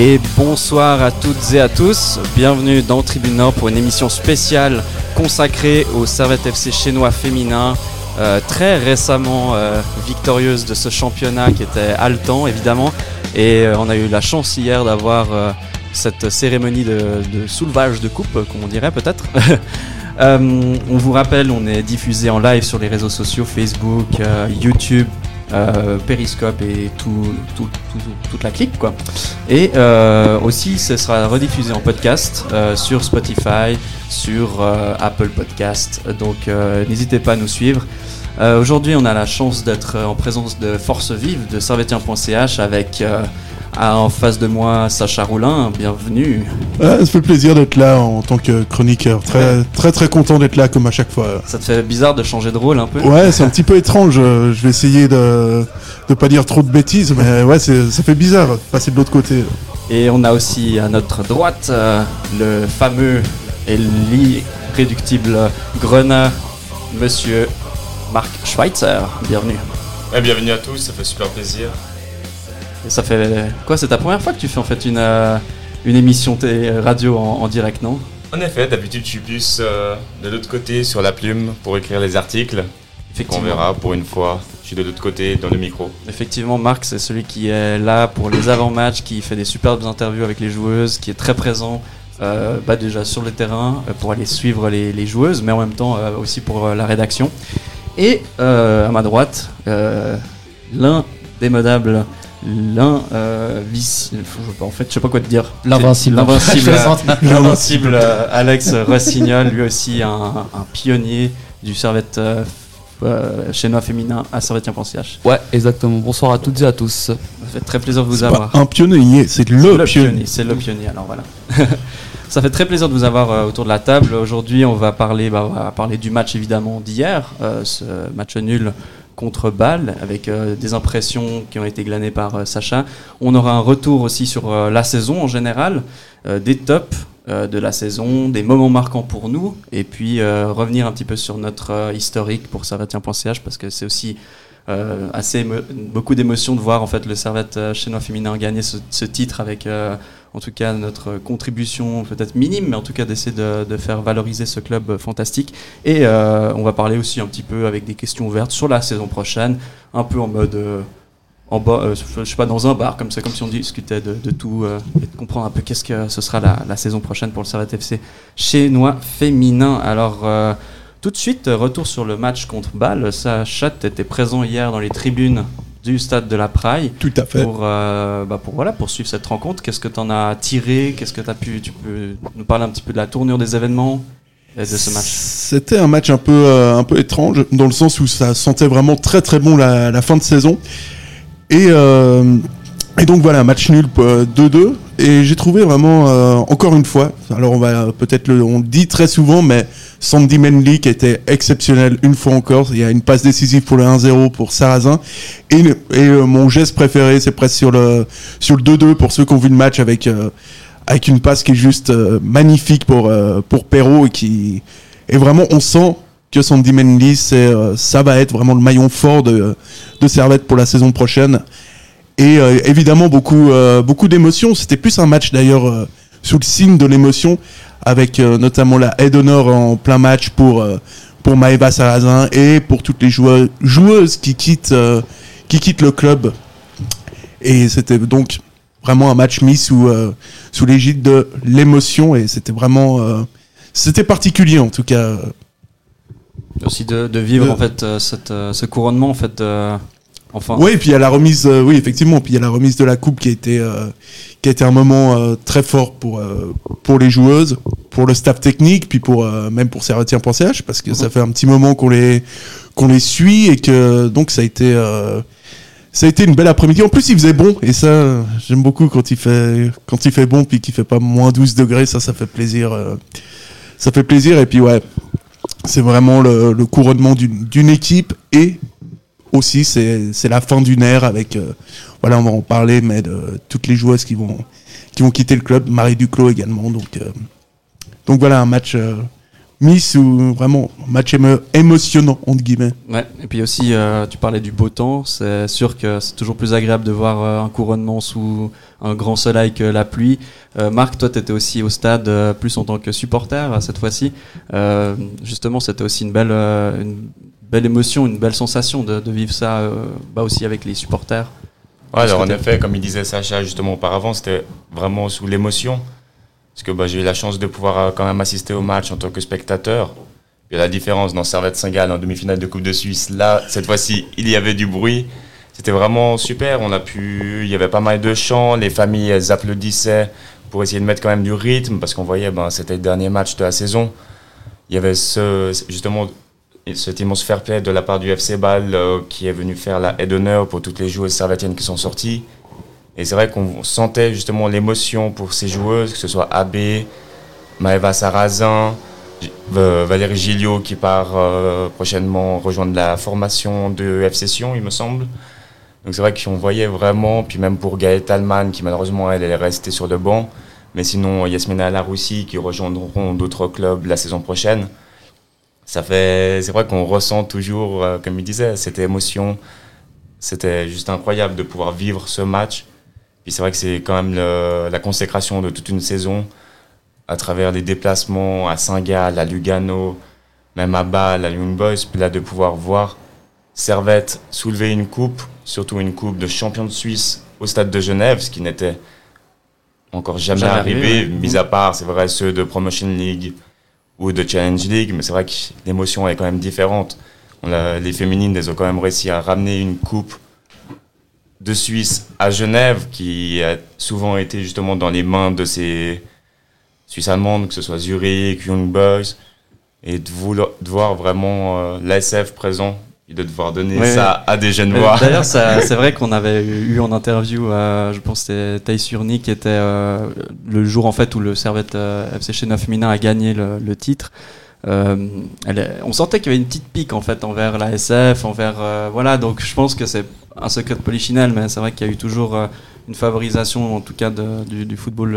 Et bonsoir à toutes et à tous. Bienvenue dans Tribune Nord pour une émission spéciale consacrée au Servette FC chinois féminin. euh, très récemment euh, victorieuse de ce championnat qui était haletant évidemment. Et euh, on a eu la chance hier d'avoir cette cérémonie de, de soulevage de coupe, comme on dirait peut-être. On vous rappelle, on est diffusé en live sur les réseaux sociaux Facebook, YouTube, euh, Periscope et tout, tout- tout- toute la clique quoi. Et euh, aussi, ce sera rediffusé en podcast euh, sur Spotify, sur euh, Apple Podcast. Donc, n'hésitez pas à nous suivre. Aujourd'hui, on a la chance d'être en présence de Force Vive de servetien.ch avec à- en face de moi Sacha Roulin. Bienvenue. Ouais, ça fait plaisir d'être là en tant que chroniqueur. Très, très, très content d'être là comme à chaque fois. Ça te fait bizarre de changer de rôle un peu? Ouais, c'est un petit peu étrange. euh, Je vais essayer de de pas dire trop de bêtises, mais ouais, c'est- ça fait bizarre de passer de l'autre côté. Et on a aussi à notre droite euh, le fameux et l'irréductible Grenat, monsieur Marc Schweitzer. Bienvenue. Ouais, bienvenue à tous, ça fait super plaisir. Ça fait quoi C'est ta première fois que tu fais en fait une, euh, une émission télé radio en, en direct, non? En effet, d'habitude je suis plus euh, de l'autre côté sur la plume pour écrire les articles. On verra pour une fois, je suis de l'autre côté dans le micro. Effectivement, Marc, c'est celui qui est là pour les avant-matchs, qui fait des superbes interviews avec les joueuses, qui est très présent euh, bah déjà sur le terrain euh, pour aller suivre les, les joueuses, mais en même temps euh, aussi pour euh, la rédaction. Et euh, à ma droite, euh, l'indémodable, l'un euh, vice- en fait, je sais pas quoi te dire. L'invincible. L'invincible, l'invincible euh, Alex Rossignol, lui aussi un, un pionnier du servette euh, euh, chinois féminin à servetien.ch. Ouais, exactement. Bonsoir à toutes et à tous. Ça fait très plaisir de vous avoir. pas un pionnier, c'est le, pionnier. C'est le pionnier, alors voilà. Ça fait très plaisir de vous avoir euh, autour de la table. Aujourd'hui, on va parler, bah, on va parler du match évidemment d'hier, euh, ce match nul contre Bâle, avec euh, des impressions qui ont été glanées par euh, Sacha. On aura un retour aussi sur euh, la saison en général, des tops de la saison, des moments marquants pour nous, et puis revenir un petit peu sur notre historique pour servetien.ch, parce que c'est aussi assez beaucoup d'émotions de voir en fait le Servette chinois féminin gagner ce, titre avec en tout cas notre contribution peut-être minime mais en tout cas d'essayer de, faire valoriser ce club fantastique et euh, on va parler aussi un petit peu avec des questions ouvertes sur la saison prochaine un peu en mode euh, en bas, euh, je sais pas, dans un bar, comme ça, comme si on discutait de, tout et de comprendre un peu qu'est-ce que ce sera la, saison prochaine pour le Servette FC chinois féminin. Alors, tout de suite, retour sur le match contre Bâle. Sacha, tu étais présent hier dans les tribunes du stade de la Praille Tout à fait. pour, euh, bah, pour, voilà, pour suivre cette rencontre. Qu'est-ce que tu en as tiré? Qu'est-ce que tu as pu. Tu peux nous parler un petit peu de la tournure des événements et de ce match? C'était un match un peu, euh, un peu étrange, dans le sens où ça sentait vraiment très très bon la, la fin de saison. Et, euh, et donc voilà, match nul euh, 2-2. Et j'ai trouvé vraiment, euh, encore une fois, alors on va peut-être le, on le dit très souvent, mais Sandy Mendy qui était exceptionnel une fois encore. Il y a une passe décisive pour le 1-0 pour Sarrazin. Et, et euh, mon geste préféré, c'est presque sur le, sur le 2-2 pour ceux qui ont vu le match avec, euh, avec une passe qui est juste euh, magnifique pour, euh, pour Perrault et qui, et vraiment, on sent que Sandy Mendy, c'est, euh, ça va être vraiment le maillon fort de, de Servette pour la saison prochaine. Et euh, évidemment, beaucoup, euh, beaucoup d'émotions. C'était plus un match d'ailleurs euh, sous le signe de l'émotion, avec euh, notamment la aide d'honneur en plein match pour, euh, pour Maëva Sarrazin et pour toutes les joueuses, joueuses qui, quittent, euh, qui quittent le club. Et c'était donc vraiment un match mis sous, euh, sous l'égide de l'émotion et c'était vraiment. euh, c'était particulier en tout cas. Aussi de, de vivre en fait euh, cette, ce couronnement en fait. Oui, puis il y a la remise, euh, oui, effectivement, puis il y a la remise de la coupe qui a été, euh, qui a été un moment euh, très fort pour, pour les joueuses, pour le staff technique, puis pour, même pour Servetien.ch, parce que ça fait un petit moment qu'on les, qu'on les suit et que donc ça a été, ça a été une belle après-midi. En plus, il faisait bon, et ça, j'aime beaucoup quand il fait, quand il fait bon, puis qu'il fait pas moins 12 degrés, ça, ça fait plaisir. ça fait plaisir, et puis ouais, c'est vraiment le, le couronnement d'une équipe, et aussi, c'est la fin d'une ère avec, euh, voilà, on va en parler, mais de toutes les joueuses qui vont, qui vont quitter le club, Marie Duclos également, donc, euh, donc voilà, un match euh, Miss ou vraiment un match émo- émotionnant, entre guillemets. Ouais, et puis aussi, tu parlais du beau temps. C'est sûr que c'est toujours plus agréable de voir un couronnement sous un grand soleil que la pluie. Marc, toi, tu étais aussi au stade, plus en tant que supporter cette fois-ci. Justement, c'était aussi une belle, belle émotion, une belle sensation de, de vivre ça euh, bah aussi avec les supporters. Ouais, alors en effet, comme il disait Sacha justement auparavant, c'était vraiment sous l'émotion. Parce que bah, j'ai eu la chance de pouvoir euh, quand même assister au match en tant que spectateur. Il y a la différence dans Servette Saint-Gall en demi-finale de Coupe de Suisse. Là, cette fois-ci, il y avait du bruit. C'était vraiment super. On a pu, il y avait pas mal de chants. Les familles, elles applaudissaient pour essayer de mettre quand même du rythme parce qu'on voyait, ben, c'était le dernier match de la saison. Il y avait ce, justement cet immense fair play de la part du FC Bâle euh, qui est venu faire la aide d'honneur pour toutes les joueuses servetiennes qui sont sorties. Et c'est vrai qu'on sentait justement l'émotion pour ces joueuses, que ce soit AB, Maëva Sarrazin, Valérie Gilliot qui part euh, prochainement rejoindre la formation de FC Sion, il me semble. Donc c'est vrai qu'on voyait vraiment, puis même pour Gaëlle Talman qui malheureusement elle est restée sur le banc, mais sinon Yasmina Laroussi qui rejoindront d'autres clubs la saison prochaine. Ça fait, c'est vrai qu'on ressent toujours, euh, comme il disait, cette émotion. C'était juste incroyable de pouvoir vivre ce match. Puis c'est vrai que c'est quand même le- la consécration de toute une saison à travers les déplacements à Saint-Gall, à Lugano, même à Bâle, à Young Boys. Puis là, de pouvoir voir Servette soulever une coupe, surtout une coupe de champion de Suisse au stade de Genève, ce qui n'était encore jamais, Jamais arrivé, arrivé, mis à part, c'est vrai, ceux de Promotion League ou de Challenge League, mais c'est vrai que l'émotion est quand même différente. On a, les féminines, elles ont quand même réussi à ramener une coupe de Suisse à Genève, qui a souvent été justement dans les mains de ces Suisses allemandes, que ce soit Zurich, Young Boys, et de, voir vraiment euh, l'ASF présent et de devoir donner Ouais, ça à des jeunes Euh, voix. D'ailleurs, ça- c'est vrai qu'on avait eu en interview, euh, je pense que c'était Thaïs Urni qui était euh, le jour en fait où le Servette euh, FC chez 9 Mina a gagné le, le titre. Euh, elle est- on sentait qu'il y avait une petite pique en fait envers la SF, envers euh, voilà. Donc je pense que c'est un secret de polichinelle, mais c'est vrai qu'il y a eu toujours euh, une favorisation en tout cas de- du, du football.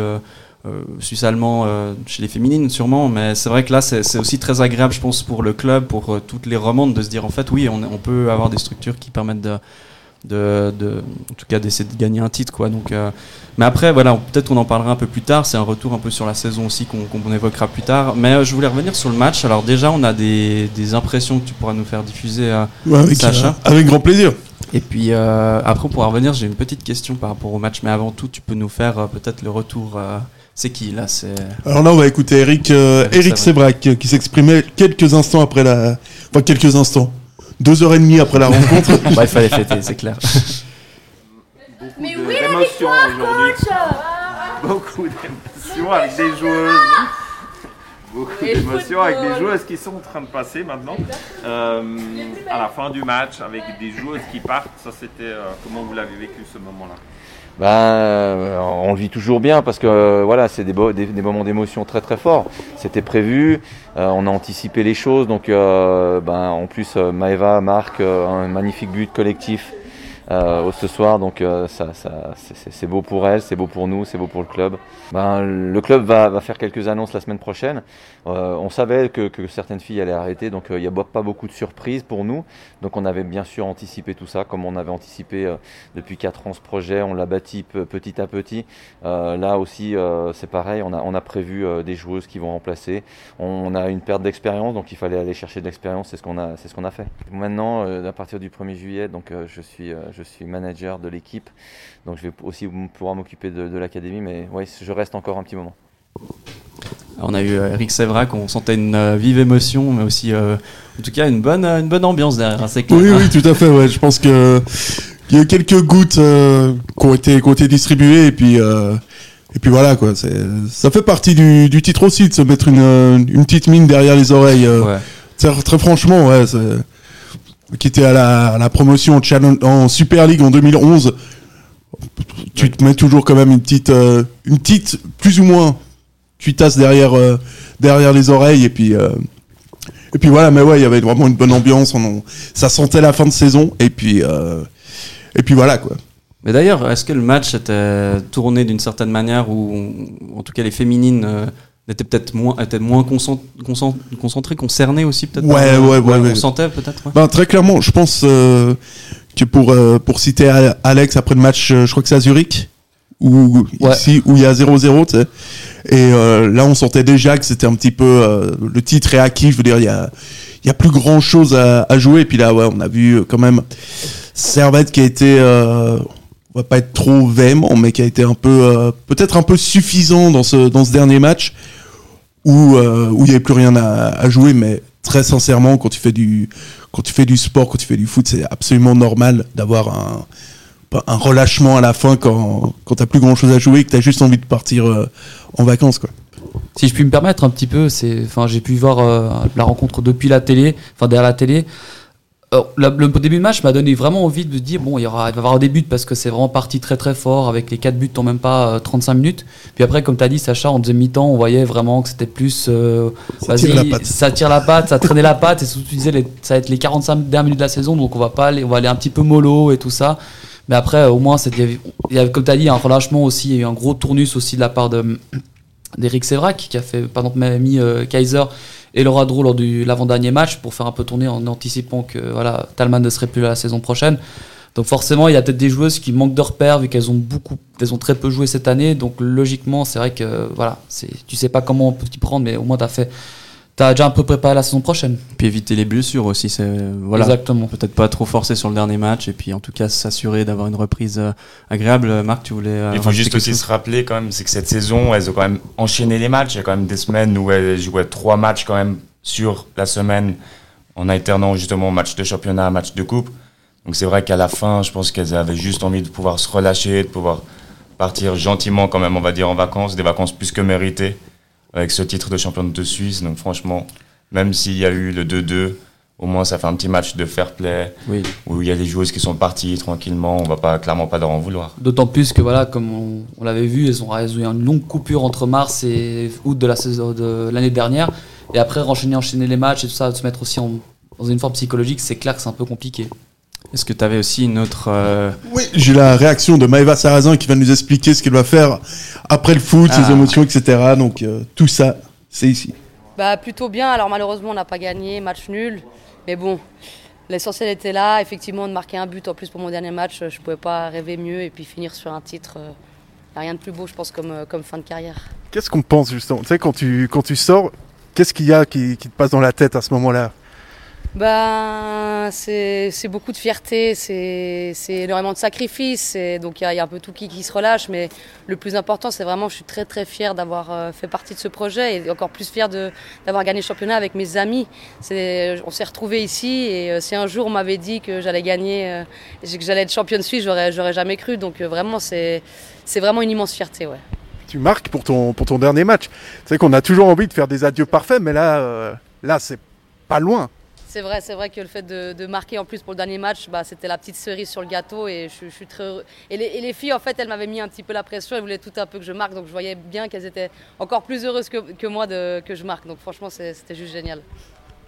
Euh, suisse-allemand euh, chez les féminines sûrement, mais c'est vrai que là c'est aussi très agréable je pense pour le club, pour euh, toutes les romandes de se dire en fait oui on, on peut avoir des structures qui permettent de, de, de- en tout cas d'essayer de gagner un titre quoi. Donc, euh, mais après voilà peut-être qu'on en parlera un peu plus tard. C'est un retour un peu sur la saison aussi qu'on évoquera plus tard. Mais euh, je voulais revenir sur le match. Alors déjà on a des, des impressions que tu pourras nous faire diffuser. euh, Ouais, avec, Sacha. avec grand plaisir. et puis après, pour revenir, j'ai une petite question par rapport au match. Mais avant tout, tu peux nous faire peut-être le retour. C'est qui là Alors là, on va écouter Eric, euh, Eric Sébrac euh, qui s'exprimait quelques instants après la. Enfin, quelques instants. Deux heures et demie après la rencontre. bah, il fallait fêter, c'est clair. Mais oui, l'émotion aujourd'hui. Beaucoup d'émotions avec des joueuses. Beaucoup d'émotions avec des joueuses qui sont en train de passer maintenant. Euh, à la fin du match, avec des joueuses qui partent, ça c'était. euh, comment vous l'avez vécu ce moment-là? Ben, euh, on le vit toujours bien parce que euh, voilà, c'est des, moments d'émotion très très forts. C'était prévu, euh, on a anticipé les choses. Donc, ben, en plus, Maeva marque un magnifique but collectif euh, ce soir. Donc, euh, ça, c'est- beau pour elle, c'est beau pour nous, c'est beau pour le club. Ben, le club va, faire quelques annonces la semaine prochaine. Euh, on savait que, certaines filles allaient arrêter, donc il n'y a pas beaucoup de surprises pour nous. Donc, on avait bien sûr anticipé tout ça, comme on avait anticipé. depuis 4 ans ce projet, on l'a bâti pe- petit à petit. Là aussi, c'est pareil, on a, on a prévu des joueuses qui vont remplacer. On a une perte d'expérience, donc il fallait aller chercher de l'expérience, c'est ce qu'on a, ce qu'on a fait. Maintenant, à partir du 1er juillet, donc, je, suis, je suis manager de l'équipe, donc je vais aussi pouvoir m'occuper de, de l'académie, mais ouais, je reste encore un petit moment. On a eu euh, Eric Sévrac, on sentait une euh, vive émotion, mais aussi, euh, en tout cas, une bonne, une bonne ambiance derrière. hein, C'est clair. Oui, hein. oui, tout à fait. Ouais. Je pense que il y a quelques gouttes euh, qui ont été qui ont été distribuées et puis euh, et puis voilà quoi. C'est ça fait partie du, du titre aussi de se mettre une, une petite mine derrière les oreilles. euh. Ouais. Très franchement, ouais. c'est- qui était à la, promotion en, Super League en 2011, tu te mets toujours quand même une petite, euh, une petite, plus ou moins, cuitasse derrière, euh, derrière les oreilles et puis. euh, et puis voilà, mais ouais, il y avait vraiment une bonne ambiance. On, ça sentait la fin de saison. Et puis, et puis voilà quoi. Mais d'ailleurs, est-ce que le match était tourné d'une certaine manière on- en tout cas, les féminines étaient peut-être moins, étaient moins concent- concent- concentrées, concernées aussi peut-être Ouais, par- ouais, ouais, On ouais. sentait peut-être. ouais. Ben, très clairement, je pense euh, que pour, euh, pour citer Alex après le match, euh, je crois que c'est à Zurich, où, Ouais. ici, où il y a 0-0, tu sais. Et euh, là, on sentait déjà que c'était un petit peu. le titre est acquis, je veux dire, il y a, il y a plus grand chose à, à jouer. Et puis là, ouais, on a vu quand même Servette qui a été. on va pas être trop véhément, mais qui a été un peu. euh, peut-être un peu suffisant dans ce, dans ce dernier match où euh, où il n'y avait plus rien à, jouer, mais très sincèrement, quand tu fais du quand tu fais du sport, quand tu fais du foot, c'est absolument normal d'avoir un un relâchement à la fin quand quand t'as plus grand chose à jouer et que t'as juste envie de partir euh, en vacances quoi. Si je puis me permettre un petit peu, c'est, enfin, j'ai pu voir euh, la rencontre depuis la télé, enfin derrière la télé. Alors, le début de match m'a donné vraiment envie de me dire bon, il y aura, il va y avoir des buts parce que c'est vraiment parti très très fort avec les 4 buts en même pas euh, 35 minutes. Puis après, comme tu as dit, Sacha, en deuxième mi-temps, on voyait vraiment que c'était plus. euh, Ça tire la patte. ça tire la patte, ça traînait la patte. Et surtout, tu disais, les- ça va être les 45 dernières minutes de la saison, donc on va pas aller, on va aller un petit peu mollo et tout ça. Mais après, euh, au moins, il y avait- il y avait, comme tu as dit, un relâchement aussi. Il y a eu un gros tournus aussi de la part de d'Eric Sévrac qui a fait par exemple mis euh, Kaiser et Laura Drew lors du l'avant-dernier match pour faire un peu tourner en anticipant que voilà Talman ne serait plus là la saison prochaine. Donc forcément, il y a peut-être des joueuses qui manquent de repères vu qu'elles ont beaucoup, elles ont très peu joué cette année. Donc logiquement, c'est vrai que voilà, c'est, tu sais pas comment on peut t'y prendre, mais au moins t'as fait, t'as déjà un peu préparé la saison prochaine. Puis éviter les blessures aussi, c'est voilà. Exactement. Peut-être pas trop forcer sur le dernier match et puis en tout cas s'assurer d'avoir une reprise euh, agréable. Marc, tu voulais. euh, Il faut juste aussi se rappeler quand même, c'est que cette saison, elles ont quand même enchaîné les matchs. Il y a quand même des semaines où elles jouaient trois matchs quand même sur la semaine en alternant justement match de championnat, match de coupe. Donc c'est vrai qu'à la fin, je pense qu'elles avaient juste envie de pouvoir se relâcher, de pouvoir partir gentiment quand même, on va dire, en vacances, des vacances plus que méritées avec ce titre de championne de Suisse. Donc franchement, même s'il y a eu le 2-2, au moins ça fait un petit match de fair play Oui. où il y a des joueuses qui sont parties tranquillement. On va pas clairement pas leur en vouloir. D'autant plus que voilà, comme on, on l'avait vu, elles ont, elles ont eu une longue coupure entre mars et août de la saison de l'année dernière. Et après, enchaîner, enchaîner les matchs et tout ça, se mettre aussi en- dans une forme psychologique, c'est clair que c'est un peu compliqué. Est-ce que tu avais aussi une autre. euh, Oui, j'ai la réaction de Maëva Sarrazin qui va nous expliquer ce qu'elle va faire après le foot, Ah. ses émotions, etc. Donc euh, tout ça, c'est ici. Bah plutôt bien. Alors malheureusement on n'a pas gagné, match nul. Mais bon, l'essentiel était là. Effectivement de marquer un but en plus pour mon dernier match, je pouvais pas rêver mieux et puis finir sur un titre. euh, rien de plus beau je pense comme, euh, comme fin de carrière. Qu'est-ce qu'on pense justement? Tu sais, quand tu, quand tu sors, qu'est-ce qu'il y a qui, qui te passe dans la tête à ce moment-là? Ben, c'est c'est beaucoup de fierté, c'est c'est énormément de sacrifices, et donc il y, a- un peu tout qui, qui se relâche, mais le plus important, c'est vraiment, je suis très très fière d'avoir euh, fait partie de ce projet et encore plus fière d'avoir gagné le championnat avec mes amis. C'est- On s'est retrouvés ici et euh, si un jour on m'avait dit que j'allais gagner, euh, que j'allais être championne suisse, j'aurais jamais cru, donc vraiment, c'est c'est vraiment une immense fierté. Tu marques pour ton, dernier match. Sais qu'on a toujours envie de faire des adieux parfaits, mais là, là c'est pas loin. C'est vrai, c'est vrai que le fait de, de marquer en plus pour le dernier match, bah, c'était la petite cerise sur le gâteau et je, je suis très heureux. Et les, et les filles, en fait, elles m'avaient mis un petit peu la pression, elles voulaient tout un peu que je marque, donc je voyais bien qu'elles étaient encore plus heureuses que, que moi de, que je marque. Donc franchement, c'était juste génial.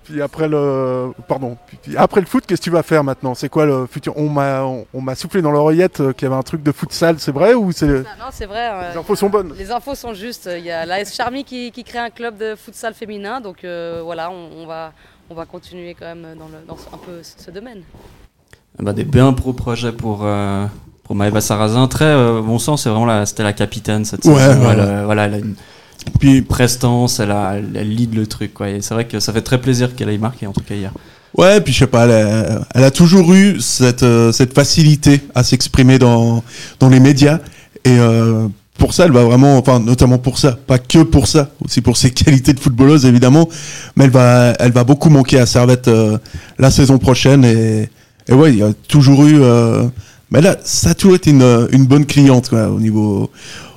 Puis après le, pardon, puis après le foot, qu'est-ce que tu vas faire maintenant? C'est quoi le futur? On m'a, on, on m'a soufflé dans l'oreillette euh, qu'il y avait un truc de futsal, c'est vrai ou c'est Ah non, c'est vrai. euh, Les infos sont bonnes. Les infos sont justes. Il y a la S Charmy qui, qui crée un club de futsal féminin, donc euh, voilà, on, on va, on va continuer quand même dans, le, dans ce- un peu ce domaine. bah, des bien pro projets pour, euh, pour Maëva Sarrazin. Très euh, bon sens, c'est vraiment la, c'était la capitaine cette Ouais, saison. ouais, elle, ouais. euh, voilà, elle a une Puis prestance, elle, a, elle, elle lead le truc. Quoi. Et c'est vrai que ça fait très plaisir qu'elle ait marqué, en tout cas hier. Ouais, puis je sais pas, elle a, elle a toujours eu cette, euh, cette facilité à s'exprimer dans, dans les médias. Et euh, pour ça, elle va vraiment, enfin, notamment pour ça, pas que pour ça, aussi pour ses qualités de footballeuse évidemment, mais elle va, elle va beaucoup manquer à Servette euh, la saison prochaine. Et, et ouais, il y a toujours eu. euh, mais là, ça a toujours été une, une bonne cliente au niveau.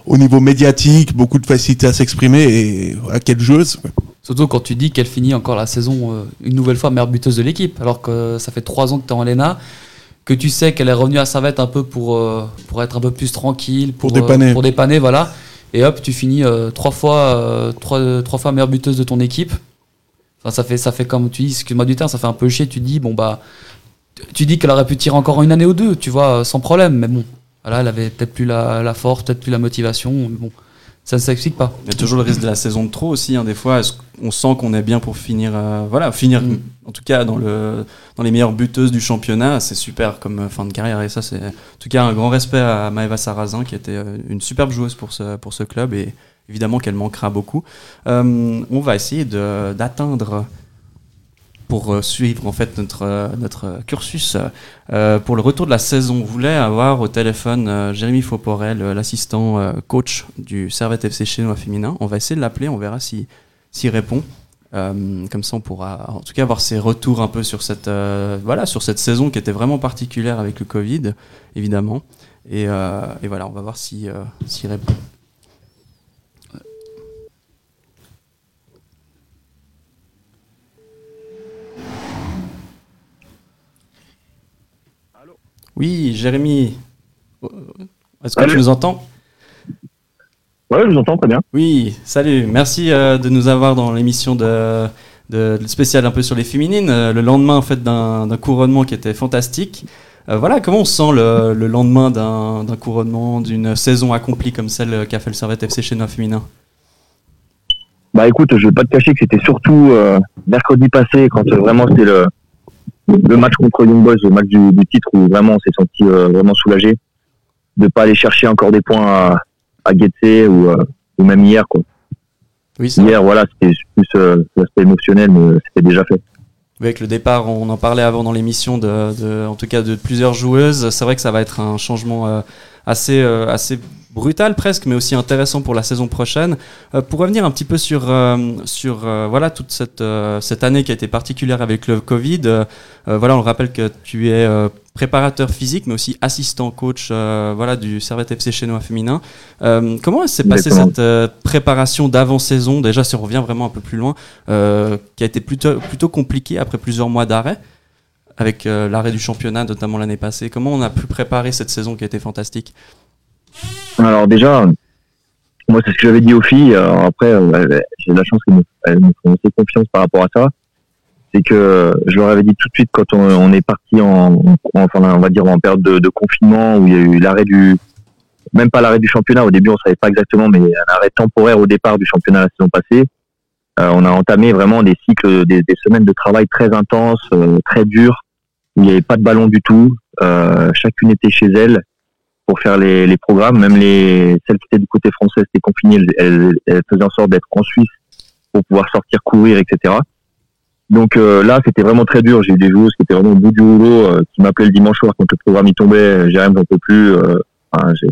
Au niveau médiatique, beaucoup de facilité à s'exprimer et voilà, quelle joueuse. Surtout quand tu dis qu'elle finit encore la saison euh, une nouvelle fois meilleure buteuse de l'équipe, alors que ça fait trois ans que tu es en LENA, que tu sais qu'elle est revenue à Servette un peu pour, euh, pour être un peu plus tranquille, Pour euh, dépanner. pour dépanner, voilà. Et hop, tu finis euh, trois fois, euh, trois, trois fois meilleure buteuse de ton équipe. Enfin, ça fait, ça fait comme tu dis, excuse-moi du terme, ça fait un peu chier. Tu dis, bon bah, tu dis qu'elle aurait pu tirer encore une année ou deux, tu vois, sans problème. Mais bon, voilà, elle avait peut-être plus la, la force, peut-être plus la motivation. mais bon, ça ne s'explique pas. Il y a toujours le risque de la saison de trop aussi. hein, des fois, on sent qu'on est bien pour finir, euh, voilà, finir Mm. en tout cas dans, le, dans les meilleures buteuses du championnat. C'est super comme euh, fin de carrière. Et ça, c'est en tout cas un grand respect à Maëva Sarrazin qui était euh, une superbe joueuse pour ce, pour ce club et évidemment qu'elle manquera beaucoup. Euh, on va essayer d'atteindre pour euh, suivre en fait notre, euh, notre cursus euh, pour le retour de la saison. On voulait avoir au téléphone Jérémy Fauporel, l'assistant coach du Servette FC Chinois féminin. On va essayer de l'appeler, on verra si- s'il répond. Comme ça, on pourra en tout cas avoir ses retours un peu sur cette, voilà, sur cette saison qui était vraiment particulière avec le Covid, évidemment. Et, et voilà, on va voir si, s'il répond. Oui, Jérémy, est-ce que tu nous entends? Ouais, je vous entends très bien. Oui, salut. Merci euh, de nous avoir dans l'émission de, de, de spéciale un peu sur les féminines. euh, le lendemain en fait d'un couronnement qui était fantastique. Euh, voilà, comment on se sent le, le lendemain d'un couronnement, d'une saison accomplie comme celle qu'a fait le Servette FC chez nous féminin? Bah écoute, je vais pas te cacher que c'était surtout mercredi passé quand vraiment c'était le, le match contre Young Boys, le match du, du titre où vraiment on s'est senti euh, vraiment soulagé de pas aller chercher encore des points à, à Getse ou, euh, ou même hier quoi. Oui, hier voilà, c'était plus euh, l'aspect émotionnel mais c'était déjà fait. Avec le départ, on en parlait avant dans l'émission, de, de- en tout cas de plusieurs joueuses. C'est vrai que ça va être un changement assez, assez brutal presque, mais aussi intéressant pour la saison prochaine. Euh, pour revenir un petit peu sur, euh, sur euh, voilà, toute cette, cette année qui a été particulière avec le Covid, voilà, on le rappelle que tu es préparateur physique, mais aussi assistant coach voilà, du Servette FC Chenois féminin. Comment s'est passée cette préparation d'avant-saison? Déjà, si on revient vraiment un peu plus loin, qui a été plutôt, plutôt compliquée après plusieurs mois d'arrêt, avec l'arrêt du championnat, notamment l'année passée. Comment on a pu préparer cette saison qui a été fantastique? Alors déjà, moi c'est ce que j'avais dit aux filles. Alors après, euh, j'ai la chance qu'elles me, font assez confiance par rapport à ça. C'est que je leur avais dit tout de suite quand on, est parti en, on va dire en période de, confinement où il y a eu l'arrêt du, même pas l'arrêt du championnat. Au début, on savait pas exactement, mais un arrêt temporaire au départ du championnat la saison passée. Euh, on a entamé vraiment des cycles, des, semaines de travail très intenses, euh, très dures. Il n'y avait pas de ballon du tout. Euh, chacune était chez elle pour faire les, les programmes. Même les celles qui étaient du côté français, étaient confinées, elles, elles, faisaient en sorte d'être en Suisse pour pouvoir sortir courir, etc. Donc euh, là, c'était vraiment très dur. J'ai eu des joueuses qui étaient vraiment au bout du rouleau, euh, qui m'appelaient le dimanche soir quand le programme y tombait. Jérém, j'en peux plus. euh, enfin, j'ai-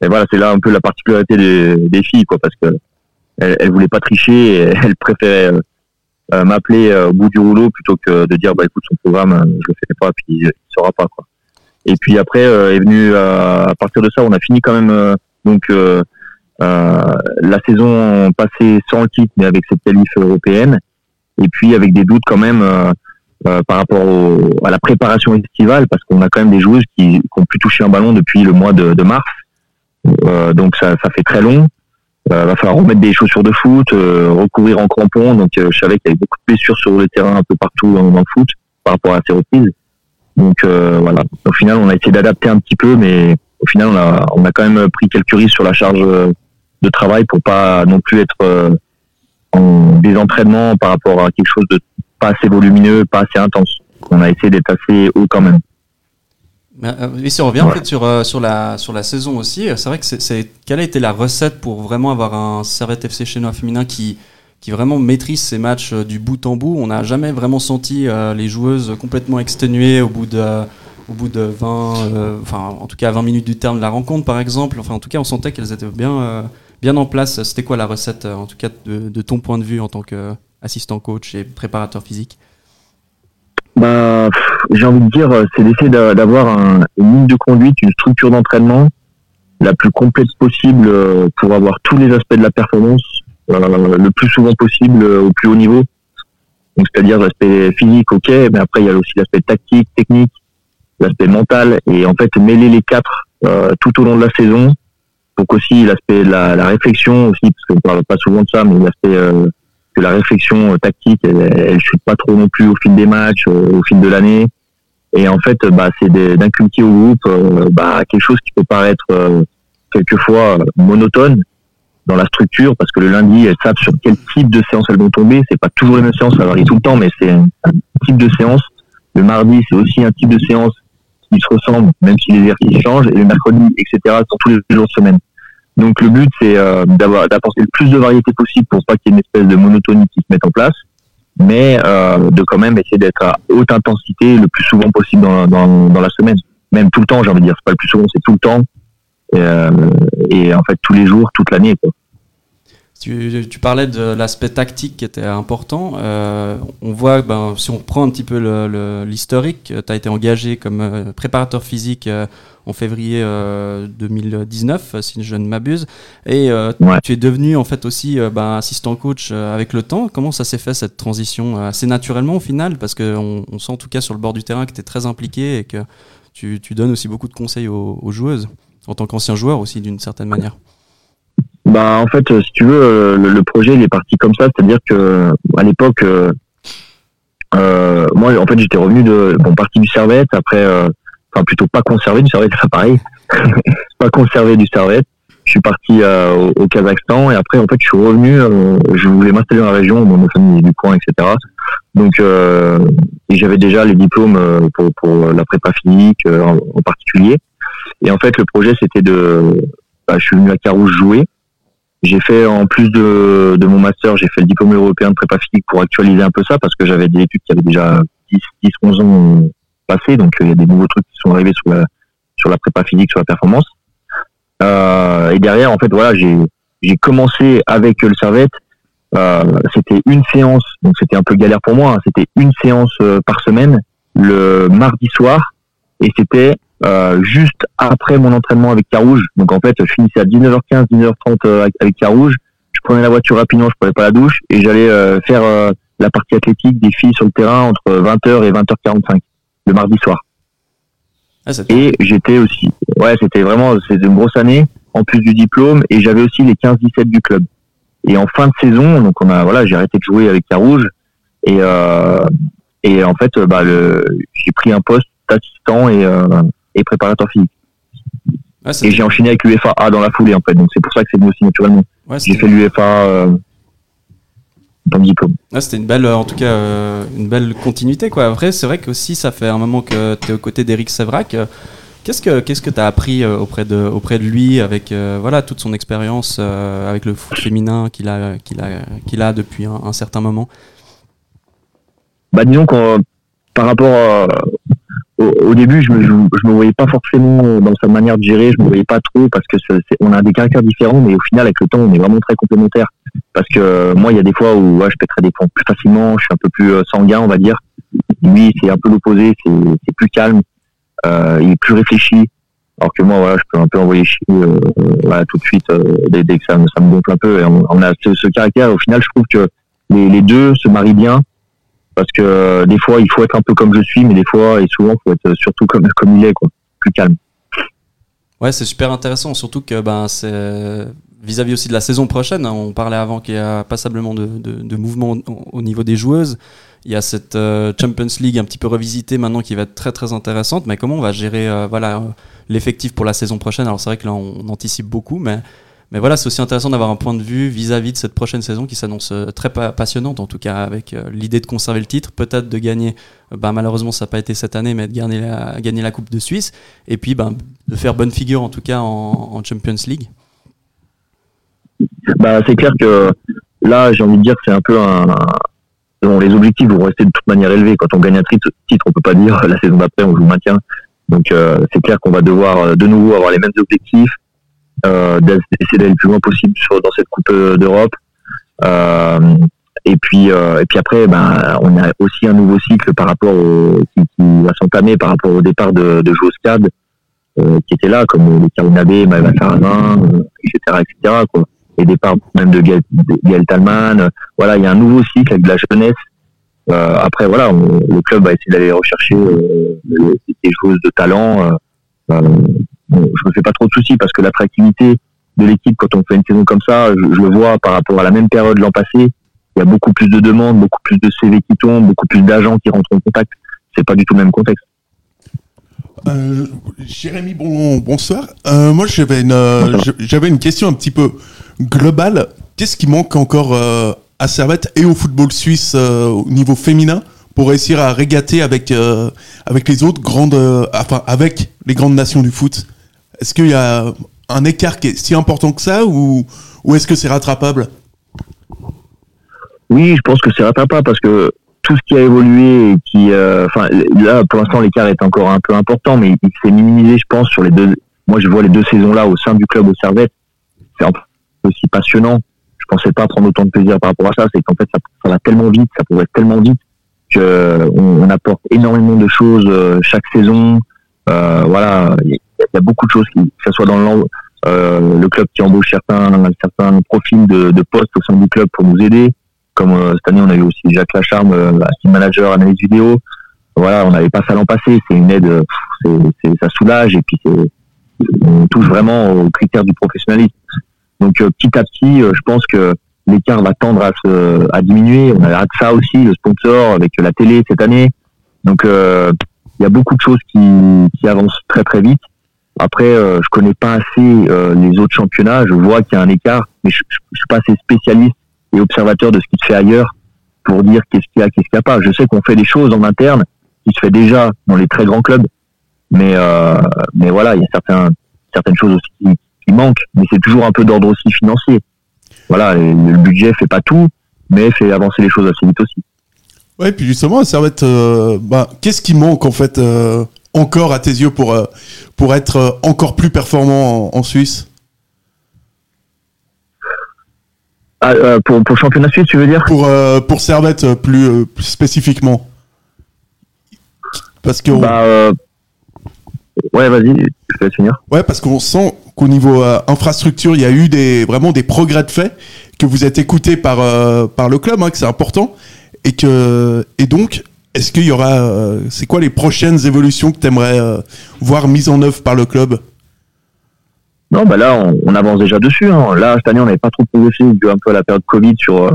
et voilà, c'est là un peu la particularité des, des filles, quoi, parce que elles, elles voulaient pas tricher, et elles préféraient euh, euh, m'appeler euh, au bout du rouleau plutôt que de dire bah écoute son programme, euh, je le fais pas, puis il sera pas quoi. Et puis après euh, est venu euh, à partir de ça, on a fini quand même euh, donc la saison passée sans le titre, mais avec cette qualif européenne, et puis avec des doutes quand même par rapport à la préparation estivale, parce qu'on a quand même des joueuses qui n'ont plus touché un ballon depuis le mois de, mars, donc ça, ça fait très long. Euh, va falloir remettre des chaussures de foot, recourir en crampons. Donc je savais qu'il y avait beaucoup de blessures sur le terrain un peu partout dans, dans le foot par rapport à ces reprises. Donc euh, voilà. Au final, on a essayé d'adapter un petit peu, mais au final, on a, on a quand même pris quelques risques sur la charge euh, de travail pour pas non plus être euh, en désentraînement par rapport à quelque chose de pas assez volumineux, pas assez intense. On a essayé d'être assez haut quand même. Et si on revient en fait sur, euh, sur, la, sur la saison aussi, c'est vrai que c'est, quelle a été la recette pour vraiment avoir un Servette FC chinois féminin qui, qui vraiment maîtrise ses matchs euh, du bout en bout On n'a jamais vraiment senti euh, les joueuses complètement exténuées au bout de, au bout de 20, euh, enfin en tout cas à 20 minutes du terme de la rencontre par exemple. Enfin en tout cas on sentait qu'elles étaient bien, bien en place. C'était quoi la recette en tout cas de, ton point de vue en tant qu'assistant coach et préparateur physique? Bah, j'ai envie de dire, c'est d'essayer d'a- d'avoir un- une ligne de conduite, une structure d'entraînement la plus complète possible pour avoir tous les aspects de la performance le plus souvent possible au plus haut niveau. Donc c'est-à-dire l'aspect physique, ok, mais après il y a aussi l'aspect tactique, technique, l'aspect mental, et en fait mêler les quatre tout au long de la saison. Donc aussi l'aspect de la, réflexion aussi, parce qu'on parle pas souvent de ça, mais l'aspect que la réflexion tactique, elle, elle chute pas trop non plus au fil des matchs, au fil de l'année. Et en fait, bah, c'est d'inculquer au groupe euh, bah, quelque chose qui peut paraître euh, quelquefois monotone dans la structure, parce que le lundi, elles savent sur quel type de séance elles vont tomber. C'est pas toujours les mêmes séances, ça varie tout le temps, mais c'est un, type de séance. Le mardi, c'est aussi un type de séance qui se ressemble, même si les exercices changent. Et le mercredi, etc., sont tous les jours de semaine. Donc le but, c'est euh, d'avoir d'apporter le plus de variété possible pour pas qu'il y ait une espèce de monotonie qui se mette en place mais euh, de quand même essayer d'être à haute intensité le plus souvent possible dans, dans, dans la semaine. Même tout le temps, j'ai envie de dire. C'est pas le plus souvent, c'est tout le temps. Et, euh, et, en fait, tous les jours, toute l'année. Tu, tu, parlais de l'aspect tactique qui était important. Euh, on voit, ben, si on reprend un petit peu l'historique, tu as été engagé comme euh, préparateur physique euh, en février 2019, euh, si je ne m'abuse. Et euh, tu es devenu en fait aussi euh, ben, assistant coach avec le temps. Comment ça s'est fait cette transition assez naturellement au final? Parce qu'on on sent en tout cas sur le bord du terrain que tu es très impliqué et que tu, tu, donnes aussi beaucoup de conseils aux, joueuses, en tant qu'ancien joueur aussi d'une certaine manière. Bah en fait, si tu veux, le, projet il est parti comme ça, c'est-à-dire que à l'époque, moi en fait j'étais revenu de bon partie du Servette après enfin plutôt pas conservé du Servette, c'est pareil, pas conservé du Servette. Je suis parti euh, au, Kazakhstan et après en fait je suis revenu, euh, je voulais m'installer dans la région, mon famille du coin, etc. Donc euh, et j'avais déjà les diplômes pour, pour la prépa physique en, particulier. Et en fait le projet c'était de, bah, je suis venu à Carouge jouer. J'ai fait en plus de, de mon master, j'ai fait le diplôme européen de prépa physique pour actualiser un peu ça parce que j'avais des études qui avaient déjà 10, 10 11 ans passé, donc euh, il y a des nouveaux trucs qui sont arrivés sur la, sur la prépa physique, sur la performance. Euh, et derrière, en fait, voilà, j'ai j'ai commencé avec le Servette. Euh, c'était une séance, donc c'était un peu galère pour moi. Hein. c'était une séance euh, par semaine, le mardi soir, et c'était euh, juste après mon entraînement avec Carouge. Donc en fait, je finissais à 19h15, 19h30 avec Carouge. Je prenais la voiture rapidement, je prenais pas la douche, et j'allais faire la partie athlétique des filles sur le terrain entre 20h et 20h45 le mardi soir. Ah, et j'étais aussi, ouais, c'était vraiment, c'était une grosse année, en plus du diplôme, et j'avais aussi les 15-17 du club. Et en fin de saison, donc on a, voilà, j'ai arrêté de jouer avec Carouge, et, euh, et en fait, bah, j'ai pris un poste d'assistant et, euh, et préparateur physique. et j'ai enchaîné avec l'UFA A dans la foulée, en fait, donc c'est pour ça que c'est venu aussi naturellement. j'ai fait l'UFA euh, c'était une belle, en tout cas, euh, une belle continuité. Quoi. Après, c'est vrai que aussi, ça fait un moment que tu es aux côtés d'Eric Sevrac. Qu'est-ce que qu'est-ce que tu as appris euh, auprès de auprès de lui avec euh, voilà toute son expérience avec le foot féminin qu'il a qu'il a qu'il a depuis un, certain moment? Bah disons que par rapport au, début, je me, je, me voyais pas forcément dans sa manière de gérer, je me voyais pas trop parce que on a des caractères différents, mais au final, avec le temps, on est vraiment très complémentaires. Parce que euh, moi, il y a des fois où je pèterais des ponts plus facilement, je suis un peu plus euh, sanguin, on va dire. Lui, c'est un peu l'opposé, c'est plus calme, euh, il est plus réfléchi. Alors que moi, voilà, je peux un peu envoyer euh, tout de suite dès, que ça, me gonfle un peu. Et on, a ce, ce, caractère. Au final, je trouve que les deux se marient bien parce que euh, des fois il faut être un peu comme je suis, mais des fois et souvent il faut être surtout comme comme il est, quoi, plus calme. Ouais, c'est super intéressant, surtout que ben c'est vis-à-vis aussi de la saison prochaine. Hein, on parlait avant qu'il y a passablement de, de, mouvements au, niveau des joueuses. Il y a cette euh, Champions League un petit peu revisitée maintenant qui va être très très intéressante. Mais comment on va gérer euh, voilà l'effectif pour la saison prochaine? Alors c'est vrai que là on anticipe beaucoup, mais mais voilà, c'est aussi intéressant d'avoir un point de vue vis-à-vis de cette prochaine saison qui s'annonce euh, très passionnante, en tout cas avec euh, l'idée de conserver le titre, peut-être de gagner, euh, bah, malheureusement ça n'a pas été cette année, mais de gagner la, Coupe de Suisse, et puis bah, de faire bonne figure en tout cas en, Champions League. Bah, c'est clair que là, j'ai envie de dire que c'est un peu un, les objectifs vont rester de toute manière élevés. Quand on gagne un titre, titre on peut pas dire la saison d'après on joue maintien. Donc c'est clair qu'on va devoir de nouveau avoir les mêmes objectifs, euh, d'essayer d'aller le plus loin possible sur, dans cette Coupe euh, d'Europe. Euh, et puis, euh, et puis après, ben, on a aussi un nouveau cycle par rapport au, qui, qui va s'entamer par rapport au départ de, de joueurs euh, qui étaient là, comme les Karunabe, Maëva Farazin, etc., etc. Quoi. les départs même de Gaël, Gaël Talman. Euh, Voilà, il y a un nouveau cycle avec de la jeunesse. Euh, après, voilà, le club va essayer d'aller rechercher euh, des des joueuses de talent. Bon, je me fais pas trop de soucis parce que l'attractivité de l'équipe quand on fait une saison comme ça, je, je le vois par rapport à la même période l'an passé. Il y a beaucoup plus de demandes, beaucoup plus de CV qui tombent, beaucoup plus d'agents qui rentrent en contact. C'est pas du tout le même contexte. Euh, Jérémy, bon, bonsoir. Euh, moi, j'avais une, euh, j'avais une question un petit peu globale. Qu'est-ce qui manque encore à Servette et au football suisse au niveau féminin pour réussir à régater avec, avec les autres grandes, euh, enfin, avec les grandes nations du foot Est-ce qu'il y a un écart qui est si important que ça ou, ou est-ce que c'est rattrapable? Oui, je pense que c'est rattrapable parce que tout ce qui a évolué et qui, euh, enfin, là, pour l'instant, l'écart est encore un peu important, mais il s'est minimisé, je pense, sur les deux. Moi, je vois les deux saisons là au sein du club au Servette. C'est aussi passionnant. Je pensais pas prendre autant de plaisir par rapport à ça. C'est qu'en fait, ça, ça va tellement vite, ça progresse tellement vite on, on apporte énormément de choses euh, chaque saison. Euh, voilà, il y, a- beaucoup de choses, qui, que ce soit dans l'en- euh, le club qui embauche certains, certains profils de, de postes au sein du club pour nous aider. Comme cette année, on a eu aussi Jacques Lacharme, assistant manager, analyse vidéo. Voilà, on n'avait pas ça l'an passé. C'est une aide, euh, c'est, c'est- ça soulage et puis on touche vraiment aux critères du professionnalisme. Donc petit à petit, je pense que l'écart va tendre à, se, à diminuer. On a ça aussi, le sponsor avec la télé cette année. Donc euh, il y a beaucoup de choses qui, qui avancent très très vite. Après, euh, je connais pas assez euh, les autres championnats. Je vois qu'il y a un écart, mais je, je, suis pas assez spécialiste et observateur de ce qui se fait ailleurs pour dire qu'est-ce qu'il y a, qu'est-ce qu'il n'y a pas. Je sais qu'on fait des choses en interne qui se fait déjà dans les très grands clubs, mais euh, mais voilà, il y a certains certaines choses aussi qui, qui manquent, mais c'est toujours un peu d'ordre aussi financier. Voilà, le, budget fait pas tout, mais fait avancer les choses assez vite aussi. Ouais, puis justement, Servette, euh, bah, qu'est-ce qui manque en fait euh, encore à tes yeux pour, euh, pour être euh, encore plus performant en, en Suisse? Ah, pour, pour championnat suisse, tu veux dire? Pour, pour Servette plus, plus spécifiquement. Parce que. Bah, Ouais, vas-y, je laisse finir. Ouais, parce qu'on sent qu'au niveau euh, infrastructure, il y a eu des, vraiment des progrès de fait, que vous êtes écouté par, euh, par le club, hein, que c'est important. Et, que, et donc, est-ce qu'il y aura. euh, c'est quoi les prochaines évolutions que tu aimerais voir mises en œuvre par le club? Non, bah là, on, on avance déjà dessus. Hein. Là, cette année, on n'avait pas trop progressé dû un peu à la période Covid sur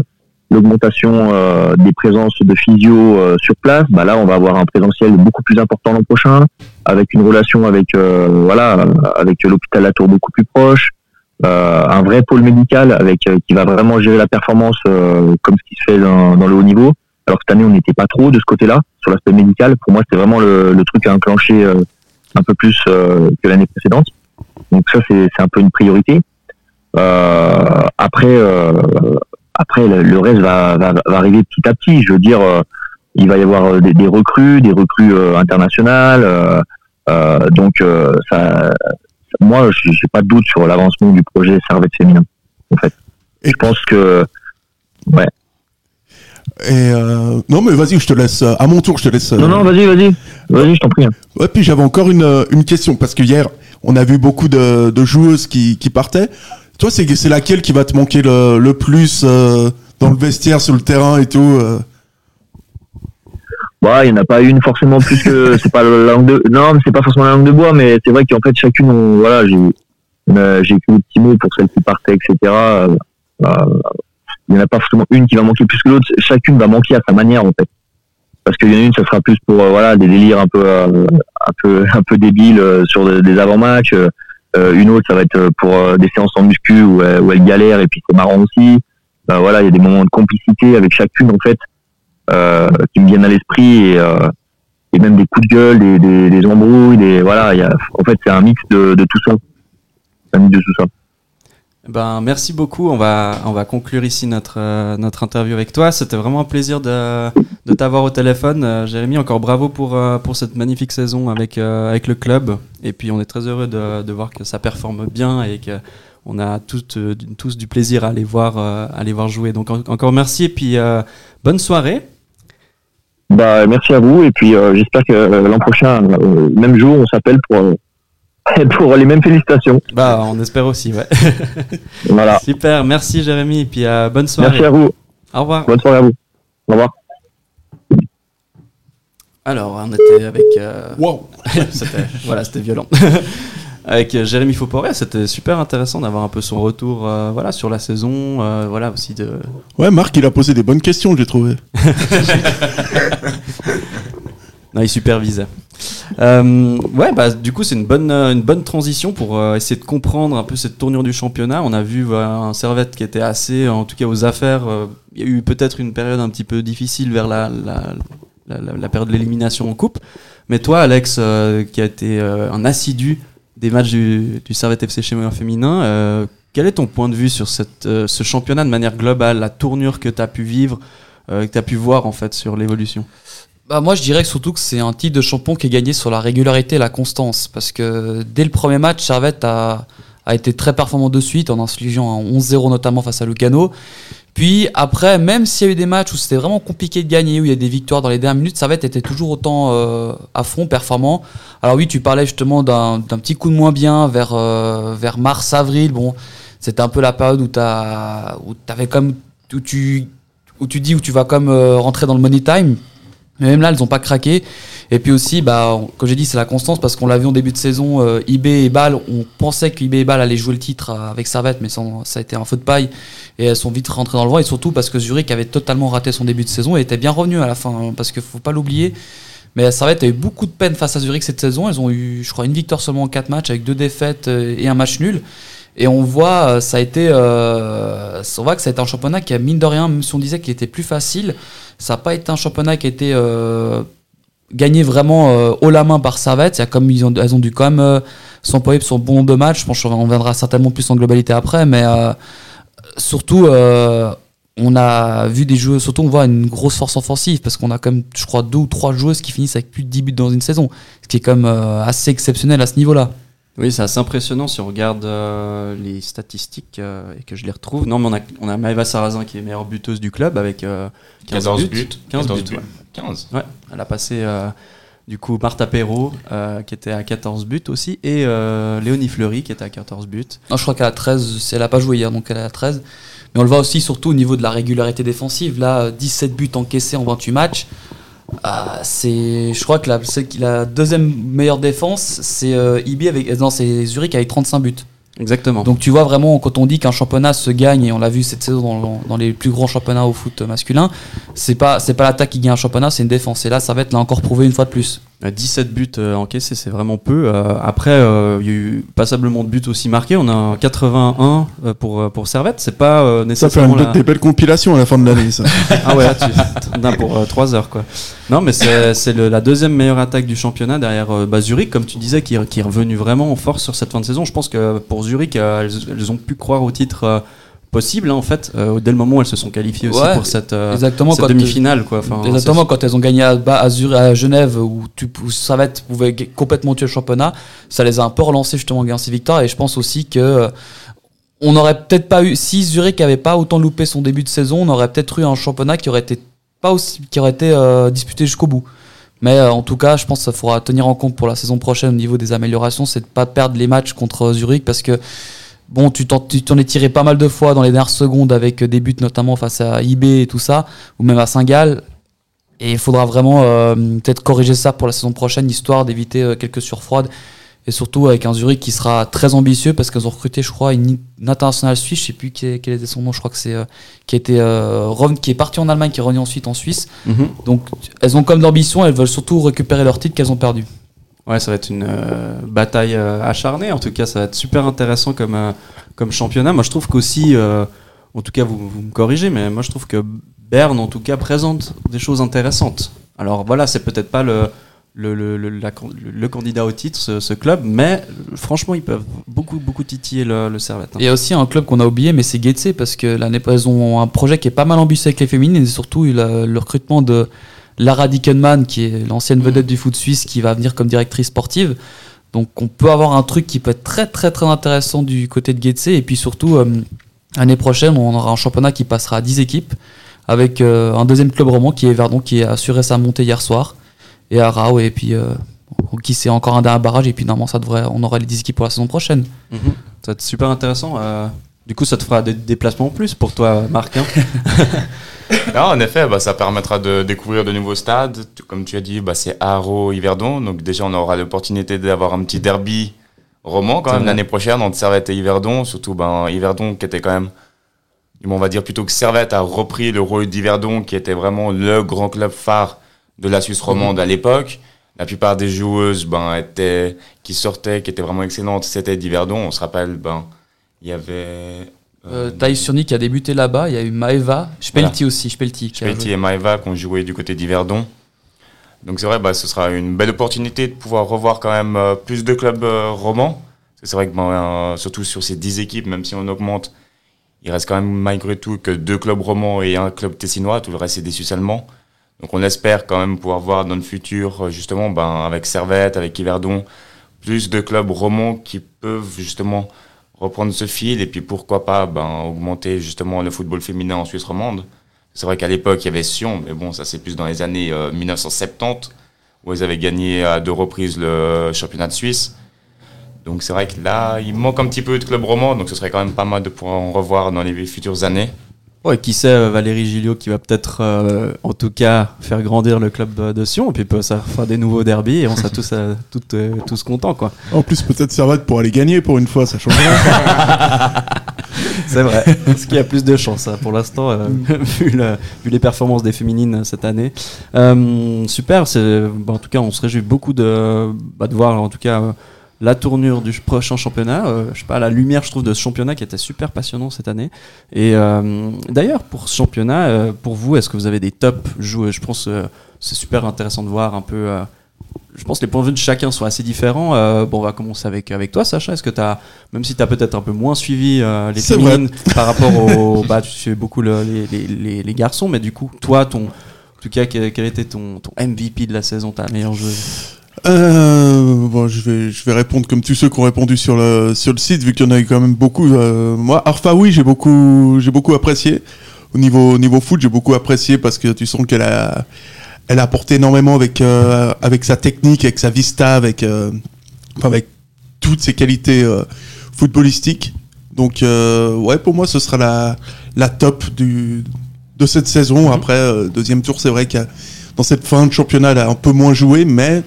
l'augmentation euh, des présences de physio euh, sur place. Bah là, on va avoir un présentiel beaucoup plus important l'an prochain, avec une relation avec euh, voilà, avec l'hôpital La Tour beaucoup plus proche, euh, un vrai pôle médical avec euh, qui va vraiment gérer la performance euh, comme ce qui se fait dans, dans le haut niveau. Alors cette année, on n'était pas trop de ce côté-là sur l'aspect médical. Pour moi, c'était vraiment le, le truc à enclencher euh, un peu plus euh, que l'année précédente. Donc ça, c'est un peu une priorité. Après, après le, reste va, va, va arriver petit à petit. Je veux dire, il va y avoir euh, des, des recrues, des recrues euh, internationales. euh, donc ça, moi, je n'ai pas de doute sur l'avancement du projet Servette féminin. En fait, je pense que ouais. Et euh, non, mais vas-y, je te laisse. À mon tour, je te laisse. Non, non, vas-y, vas-y, vas-y, je t'en prie. Ouais, puis j'avais encore une, une question, parce que hier, on a vu beaucoup de, de joueuses qui, qui partaient. Toi, c'est c'est laquelle qui va te manquer le, le plus euh, dans le vestiaire, sur le terrain et tout euh? Bah, il n'y en a pas une forcément plus que c'est pas la langue de non, mais c'est pas forcément la langue de bois, mais c'est vrai qu'en fait chacune, on- voilà, j'ai j'ai écrit des petits mots pour celles qui partaient, etc. Euh, euh, il n'y en a pas forcément une qui va manquer plus que l'autre. Chacune va manquer à sa manière en fait, parce qu'il y en a une, ça sera plus pour euh, voilà des délires un peu euh, un peu un peu débiles euh, sur des, des avant-matchs. Une autre, ça va être pour des séances en muscu où, elle- où elle galère et puis c'est marrant aussi. Euh, voilà, il y a des moments de complicité avec chacune en fait qui me viennent à l'esprit et, euh, et même des coups de gueule, des, des, embrouilles, des voilà. Il y a, en fait, c'est un mix de, tout ça. Un mix de tout ça. Ben, merci beaucoup. On va, on va conclure ici notre, euh, notre interview avec toi. C'était vraiment un plaisir de, de t'avoir au téléphone. Euh, Jérémy, encore bravo pour, euh, pour cette magnifique saison avec, euh, avec le club. Et puis, on est très heureux de, de voir que ça performe bien et que on a tous, euh, tous du plaisir à aller voir, euh, à aller voir jouer. Donc, en- encore merci et puis euh, bonne soirée. Bah, merci à vous et puis euh, j'espère que euh, l'an prochain, euh, même jour, on s'appelle pour euh, pour les mêmes félicitations. Bah, on espère aussi, ouais. Voilà. Super, merci Jérémy, et puis euh, bonne soirée. Merci à vous. Au revoir. Bonne soirée à vous. Au revoir. Alors, on était avec. euh, Wow. c'était, voilà, c'était violent. Avec Jérémy Fauporé, c'était super intéressant d'avoir un peu son retour euh, voilà, sur la saison, euh, voilà aussi de. Ouais, Marc, il a posé des bonnes questions, j'ai trouvé. Non, il supervisait. Euh, ouais, bah, du coup, c'est une bonne, euh, une bonne transition pour euh, essayer de comprendre un peu cette tournure du championnat. On a vu voilà, un Servette qui était assez, en tout cas aux affaires. euh, Il y a eu peut-être une période un petit peu difficile vers la, la, la, la- période de l'élimination en coupe. Mais toi, Alex, qui a été un assidu des matchs du, du Servette FC chez féminin, euh, quel est ton point de vue sur cette, euh, ce championnat de manière globale, la tournure que tu as pu vivre, euh, que tu as pu voir en fait sur l'évolution? Bah moi je dirais surtout que c'est un titre de champion qui est gagné sur la régularité et la constance parce que dès le premier match Servette a, a été très performant de suite en infligeant un 11-0 notamment face à Lugano. Puis après même s'il y a eu des matchs où c'était vraiment compliqué de gagner où il y a des victoires dans les dernières minutes Servette était toujours autant euh, à fond performant. Alors oui tu parlais justement d'un petit coup de moins bien vers euh, vers mars avril bon c'était un peu la période où t'as où t'avais comme où tu où tu dis où tu vas comme euh, rentrer dans le money time mais même là, elles n'ont pas craqué. Et puis aussi, bah, comme j'ai dit, c'est la constance parce qu'on l'a en début de saison, euh, IB et Bâle, on pensait que IB et Bâle allaient jouer le titre euh, avec Servette, mais ça a été un feu de paille et elles sont vite rentrées dans le vent. Et surtout parce que Zurich avait totalement raté son début de saison et était bien revenu à la fin, hein, parce qu'il faut pas l'oublier. Mais Servette a eu beaucoup de peine face à Zurich cette saison. Elles ont eu, je crois, une victoire seulement en quatre matchs avec deux défaites euh, et un match nul. Et on voit, euh, ça a été, euh, on voit que ça a été un championnat qui a mine de rien, même si on disait qu'il était plus facile, ça n'a pas été un championnat qui a été euh, gagné vraiment euh, haut la main par Servette. Il y a comme elles ont dû quand même euh, s'employer sur bon de matchs. Je pense qu'on reviendra certainement plus en globalité après, mais euh, surtout. euh, on a vu des joueurs, surtout on voit une grosse force offensive parce qu'on a quand même, je crois, deux ou trois joueuses qui finissent avec plus de 10 buts dans une saison, ce qui est quand même euh, assez exceptionnel à ce niveau-là. Oui, c'est assez impressionnant si on regarde euh, les statistiques euh, et que je les retrouve. Non, mais on a, on a Maëva Sarrazin qui est meilleure buteuse du club avec euh, 15 14 buts. buts. 15 14 buts, buts. ouais. 15. Ouais, elle a passé euh, du coup Martha Perrault euh, qui était à 14 buts aussi et euh, Léonie Fleury qui était à 14 buts. Non, je crois qu'elle a 13, c'est- elle a pas joué hier, donc elle est à 13. Mais on le voit aussi surtout au niveau de la régularité défensive. Là, 17 buts encaissés en 28 matchs. Ah, c'est, je crois que la, la deuxième meilleure défense, c'est euh, IB avec, non, c'est Zurich avec 35 buts. Exactement. Donc tu vois vraiment quand on dit qu'un championnat se gagne et on l'a vu cette saison dans, dans les plus grands championnats au foot masculin, c'est pas c'est pas l'attaque qui gagne un championnat, c'est une défense. Et là, ça va être là encore prouvé une fois de plus. Euh, 17 buts euh, encaissés, c'est vraiment peu. Euh, après, euh, il y a eu passablement de buts aussi marqués. On a un 81 euh, pour, euh, pour Servette. C'est pas euh, Ça fait nécessairement. une- la- des belles compilations à la fin de l'année, ça. ah ouais, tu t'en as pour 3 heures quoi. Non, mais c'est la deuxième meilleure attaque du championnat derrière euh, bah, Zurich, comme tu disais, qui, est- qui est revenu vraiment en force sur cette fin de saison. Je pense que pour Zurich, euh, elles, elles ont pu croire au titre euh, possible hein, en fait. Euh, dès le moment où elles se sont qualifiées aussi Ouais, pour cette, euh, cette quand- demi-finale quoi. Enfin, Exactement, quand elles ont gagné à, à, à Genève, où, tu, où Servette pouvait complètement tuer le championnat, ça les a un peu relancés justement en gagnant ces victoires. Et je pense aussi que euh, on n'aurait peut-être pas eu, si Zurich avait pas autant loupé son début de saison, on aurait peut-être eu un championnat qui aurait été pas aussi, qui aurait été euh, disputé jusqu'au bout. Mais euh, en tout cas, je pense que ça faudra tenir en compte pour la saison prochaine au niveau des améliorations, c'est de pas perdre les matchs contre Zurich parce que Bon, tu t'en, tu t'en es tiré pas mal de fois dans les dernières secondes avec des buts notamment face à IB et tout ça, ou même à Saint-Gall. Et il faudra vraiment euh, peut-être corriger ça pour la saison prochaine, histoire d'éviter euh, quelques surfroides. Et surtout avec un Zurich qui sera très ambitieux parce qu'elles ont recruté, je crois, une, une internationale suisse, je sais plus quel, quel était son nom, je crois que c'est euh, qui, euh, revenu- qui est parti en Allemagne, qui est revenu ensuite en Suisse. Mhm. Donc elles ont comme d'ambition, elles veulent surtout récupérer leur titre qu'elles ont perdu. Ouais, ça va être une euh, bataille euh, acharnée. En tout cas, ça va être super intéressant comme, euh, comme championnat. Moi, je trouve qu'aussi, en tout cas, vous, vous me corrigez, mais moi, je trouve que Berne, en tout cas, présente des choses intéressantes. Alors voilà, c'est peut-être pas le, le, le, le, le- candidat au titre, ce, club, mais franchement, ils peuvent beaucoup, beaucoup titiller le, le Servette. hein. Il y a aussi un club qu'on a oublié, mais c'est Getse, parce que l'année elles ont un projet qui est pas mal ambitieux avec les féminines, et surtout le recrutement de Lara Dickenman, qui est l'ancienne vedette du foot suisse, qui va venir comme directrice sportive. Donc on peut avoir un truc qui peut être très très très intéressant du côté de Getse, et puis surtout, euh, l'année prochaine, on aura un championnat qui passera à 10 équipes, avec euh, un deuxième club roman qui est Verdon, qui a assuré sa montée hier soir, et Arao, et puis euh, qui c'est encore un dernier barrage et puis normalement ça devrait, on aura les 10 équipes pour la saison prochaine. Mhm. Ça va être super intéressant. du coup, ça te fera des déplacements en plus pour toi, Marc. hein Non, en effet, bah, ça permettra de découvrir de nouveaux stades. Comme tu as dit, bah, c'est Haro, Yverdon. Donc déjà, on aura l'opportunité d'avoir un petit derby roman quand même l'année prochaine entre Servette et Yverdon. Surtout ben, Yverdon qui était quand même, on va dire plutôt que Servette a repris le rôle d'Yverdon qui était vraiment le grand club phare de la Suisse romande à l'époque. La plupart des joueuses ben, étaient, qui sortaient, qui étaient vraiment excellentes, c'était d'Yverdon. On se rappelle, ben, il y avait... Euh, Thaïs Surny qui a débuté là-bas, il y a eu Maeva, Spelti aussi, Spelti. Spelti et Maeva qui ont joué du côté d'Yverdon. Donc c'est vrai, bah, ce sera une belle opportunité de pouvoir revoir quand même euh, plus de clubs euh, romans. C'est vrai que ben, euh, surtout sur ces 10 équipes, même si on augmente, il reste quand même malgré tout que deux clubs romans et un club tessinois, tout le reste c'est des Suisses allemands. Donc on espère quand même pouvoir voir dans le futur, euh, justement, ben, avec Servette, avec Yverdon, plus de clubs romans qui peuvent justement reprendre ce fil et puis pourquoi pas ben, augmenter justement le football féminin en Suisse romande. C'est vrai qu'à l'époque il y avait Sion, mais bon ça c'est plus dans les années euh, 1970 où ils avaient gagné à deux reprises le championnat de Suisse. Donc c'est vrai que là il manque un petit peu de club roman, donc ce serait quand même pas mal de pouvoir en revoir dans les futures années. Ouais, qui sait, euh, Valérie Gilliot qui va peut-être, euh, en tout cas, faire grandir le club de Sion, et puis peut- ça fera des nouveaux derbys, et on sera tous, euh, toutes, euh, tous contents, quoi. En plus, peut-être Servette pour aller gagner pour une fois, ça change C'est vrai. Parce qu'il y a plus de chance hein, pour l'instant, euh, vu, le- vu les performances des féminines cette année. Super. bah, en tout cas, on se réjouit beaucoup de, bah, de voir en tout cas la tournure du prochain championnat. Euh, je sais pas, la lumière, je trouve, de ce championnat qui était super passionnant cette année. Et euh, d'ailleurs, pour ce championnat, euh, pour vous, est-ce que vous avez des top joueurs? Je pense euh, c'est super intéressant de voir un peu. je pense que les points de vue de chacun sont assez différents. Bon, on va commencer avec, avec toi, Sacha. Est-ce que tu as, même si tu as peut-être un peu moins suivi les féminines par rapport au. bah, tu suis beaucoup le- les, les, les, garçons, mais du coup, toi, ton. En tout cas, quel, quel était ton, ton MVP de la saison, ta meilleure joueuse? Euh, bon, je vais, je vais répondre comme tous ceux qui ont répondu sur le, sur le site, vu qu'il y en a eu quand même beaucoup. Euh, moi, Arfa, oui, j'ai beaucoup, j'ai beaucoup apprécié. Au niveau, au niveau foot, j'ai beaucoup apprécié parce que tu sens qu'elle a, elle a apporté énormément avec, euh, avec sa technique, avec sa vista, avec, euh, enfin, avec toutes ses qualités euh, footballistiques. Donc, euh, ouais, pour moi, ce sera la, la top du, de cette saison. Après, euh, deuxième tour, c'est vrai a, dans cette fin de championnat, elle a un peu moins joué, mais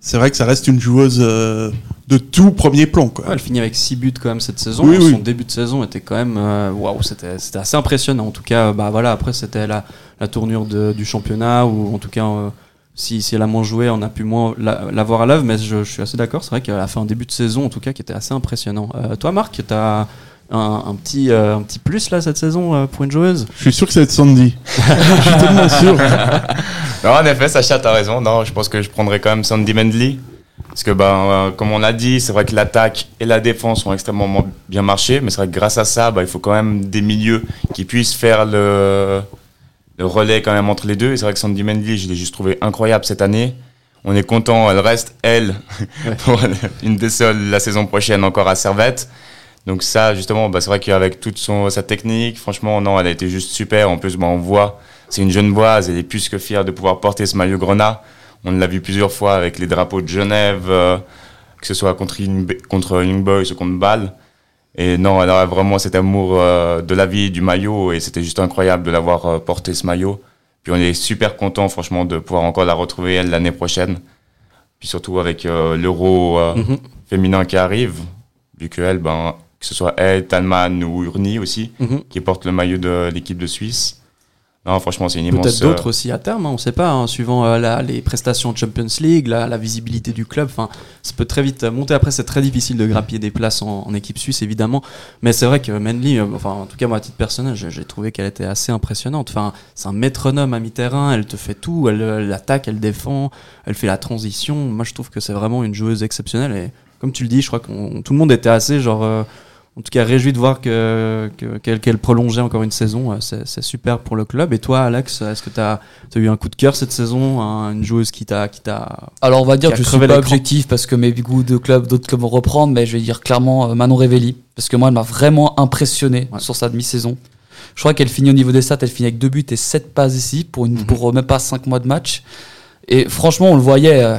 c'est vrai que ça reste une joueuse euh, de tout premier plan. Quoi. Ouais, Elle finit avec 6 buts quand même cette saison. Oui, Son oui. début de saison était quand même. euh, Waouh, c'était c'était assez impressionnant. En tout cas, bah voilà, après c'était la, la tournure de- du championnat, ou en tout cas, euh, si, si elle a moins joué, on a pu moins la, la voir à l'œuvre, mais je, je suis assez d'accord. C'est vrai qu'elle a fait un début de saison, en tout cas, qui était assez impressionnant. Euh, toi, Marc, tu as un, un petit, euh, un petit plus là cette saison euh, pour une joueuse? Je suis sûr que ça va être Sandy. je suis tellement sûr. Non, en effet, Sacha, t'as raison. Non, je pense que je prendrais quand même Sandy Mendley. Parce que, ben, euh, comme on l'a dit, c'est vrai que l'attaque et la défense ont extrêmement bien marché. Mais c'est vrai que grâce à ça, bah, il faut quand même des milieux qui puissent faire le, le relais quand même entre les deux. Et c'est vrai que Sandy Mendley, je l'ai juste trouvé incroyable cette année. On est content, elle reste, elle, pour une des seules la saison prochaine encore à Servette. Donc ça, justement, bah, c'est vrai qu'avec toute son, sa technique, franchement, non, elle a été juste super. En plus, bah, on voit, c'est une jeune boise, elle est plus que fière de pouvoir porter ce maillot grenat. On l'a vu plusieurs fois avec les drapeaux de Genève, euh, que ce soit contre, Young, contre Young Boys ou contre Bâle. Et non, elle a vraiment cet amour euh, de la vie, du maillot, et c'était juste incroyable de l'avoir euh, porté ce maillot. Puis on est super content, franchement, de pouvoir encore la retrouver elle l'année prochaine. Puis surtout avec l'euro Mhm. féminin qui arrive, vu que elle, ben, que ce soit elle, Talman ou Urni aussi, Mhm. qui porte le maillot de l'équipe de Suisse. Non, franchement, c'est une immense. Peut-être d'autres euh, aussi à terme, hein, on ne sait pas, hein, suivant euh, la- les prestations de Champions League, la, la visibilité du club. Enfin, ça peut très vite monter. Après, c'est très difficile de grappiller des places en, en équipe suisse, évidemment. Mais c'est vrai que Manly, euh, enfin, en tout cas, moi, à titre personnel, j'ai j'ai trouvé qu'elle était assez impressionnante. Enfin, c'est un métronome à mi-terrain, elle te fait tout, elle, elle attaque, elle défend, elle fait la transition. Moi, je trouve que c'est vraiment une joueuse exceptionnelle. Et comme tu le dis, je crois que tout le monde était assez, genre. euh, en tout cas, réjoui de voir que, que- qu'elle, prolongeait encore une saison. Euh, C'est, super pour le club. Et toi, Alex, est-ce que tu as, eu un coup de cœur cette saison un- Une joueuse qui t'a. Alors on va dire que je suis pas objectif parce que mes goûts de club, d'autres clubs vont reprendre, mais je vais dire clairement euh, Manon Révelli parce que moi elle m'a vraiment impressionné sur sa demi-saison. Je crois qu'elle finit au niveau des stats, elle finit avec deux buts et sept passes ici pour, Mhm. pour euh, même pas cinq mois de match. Et franchement, on le voyait, euh,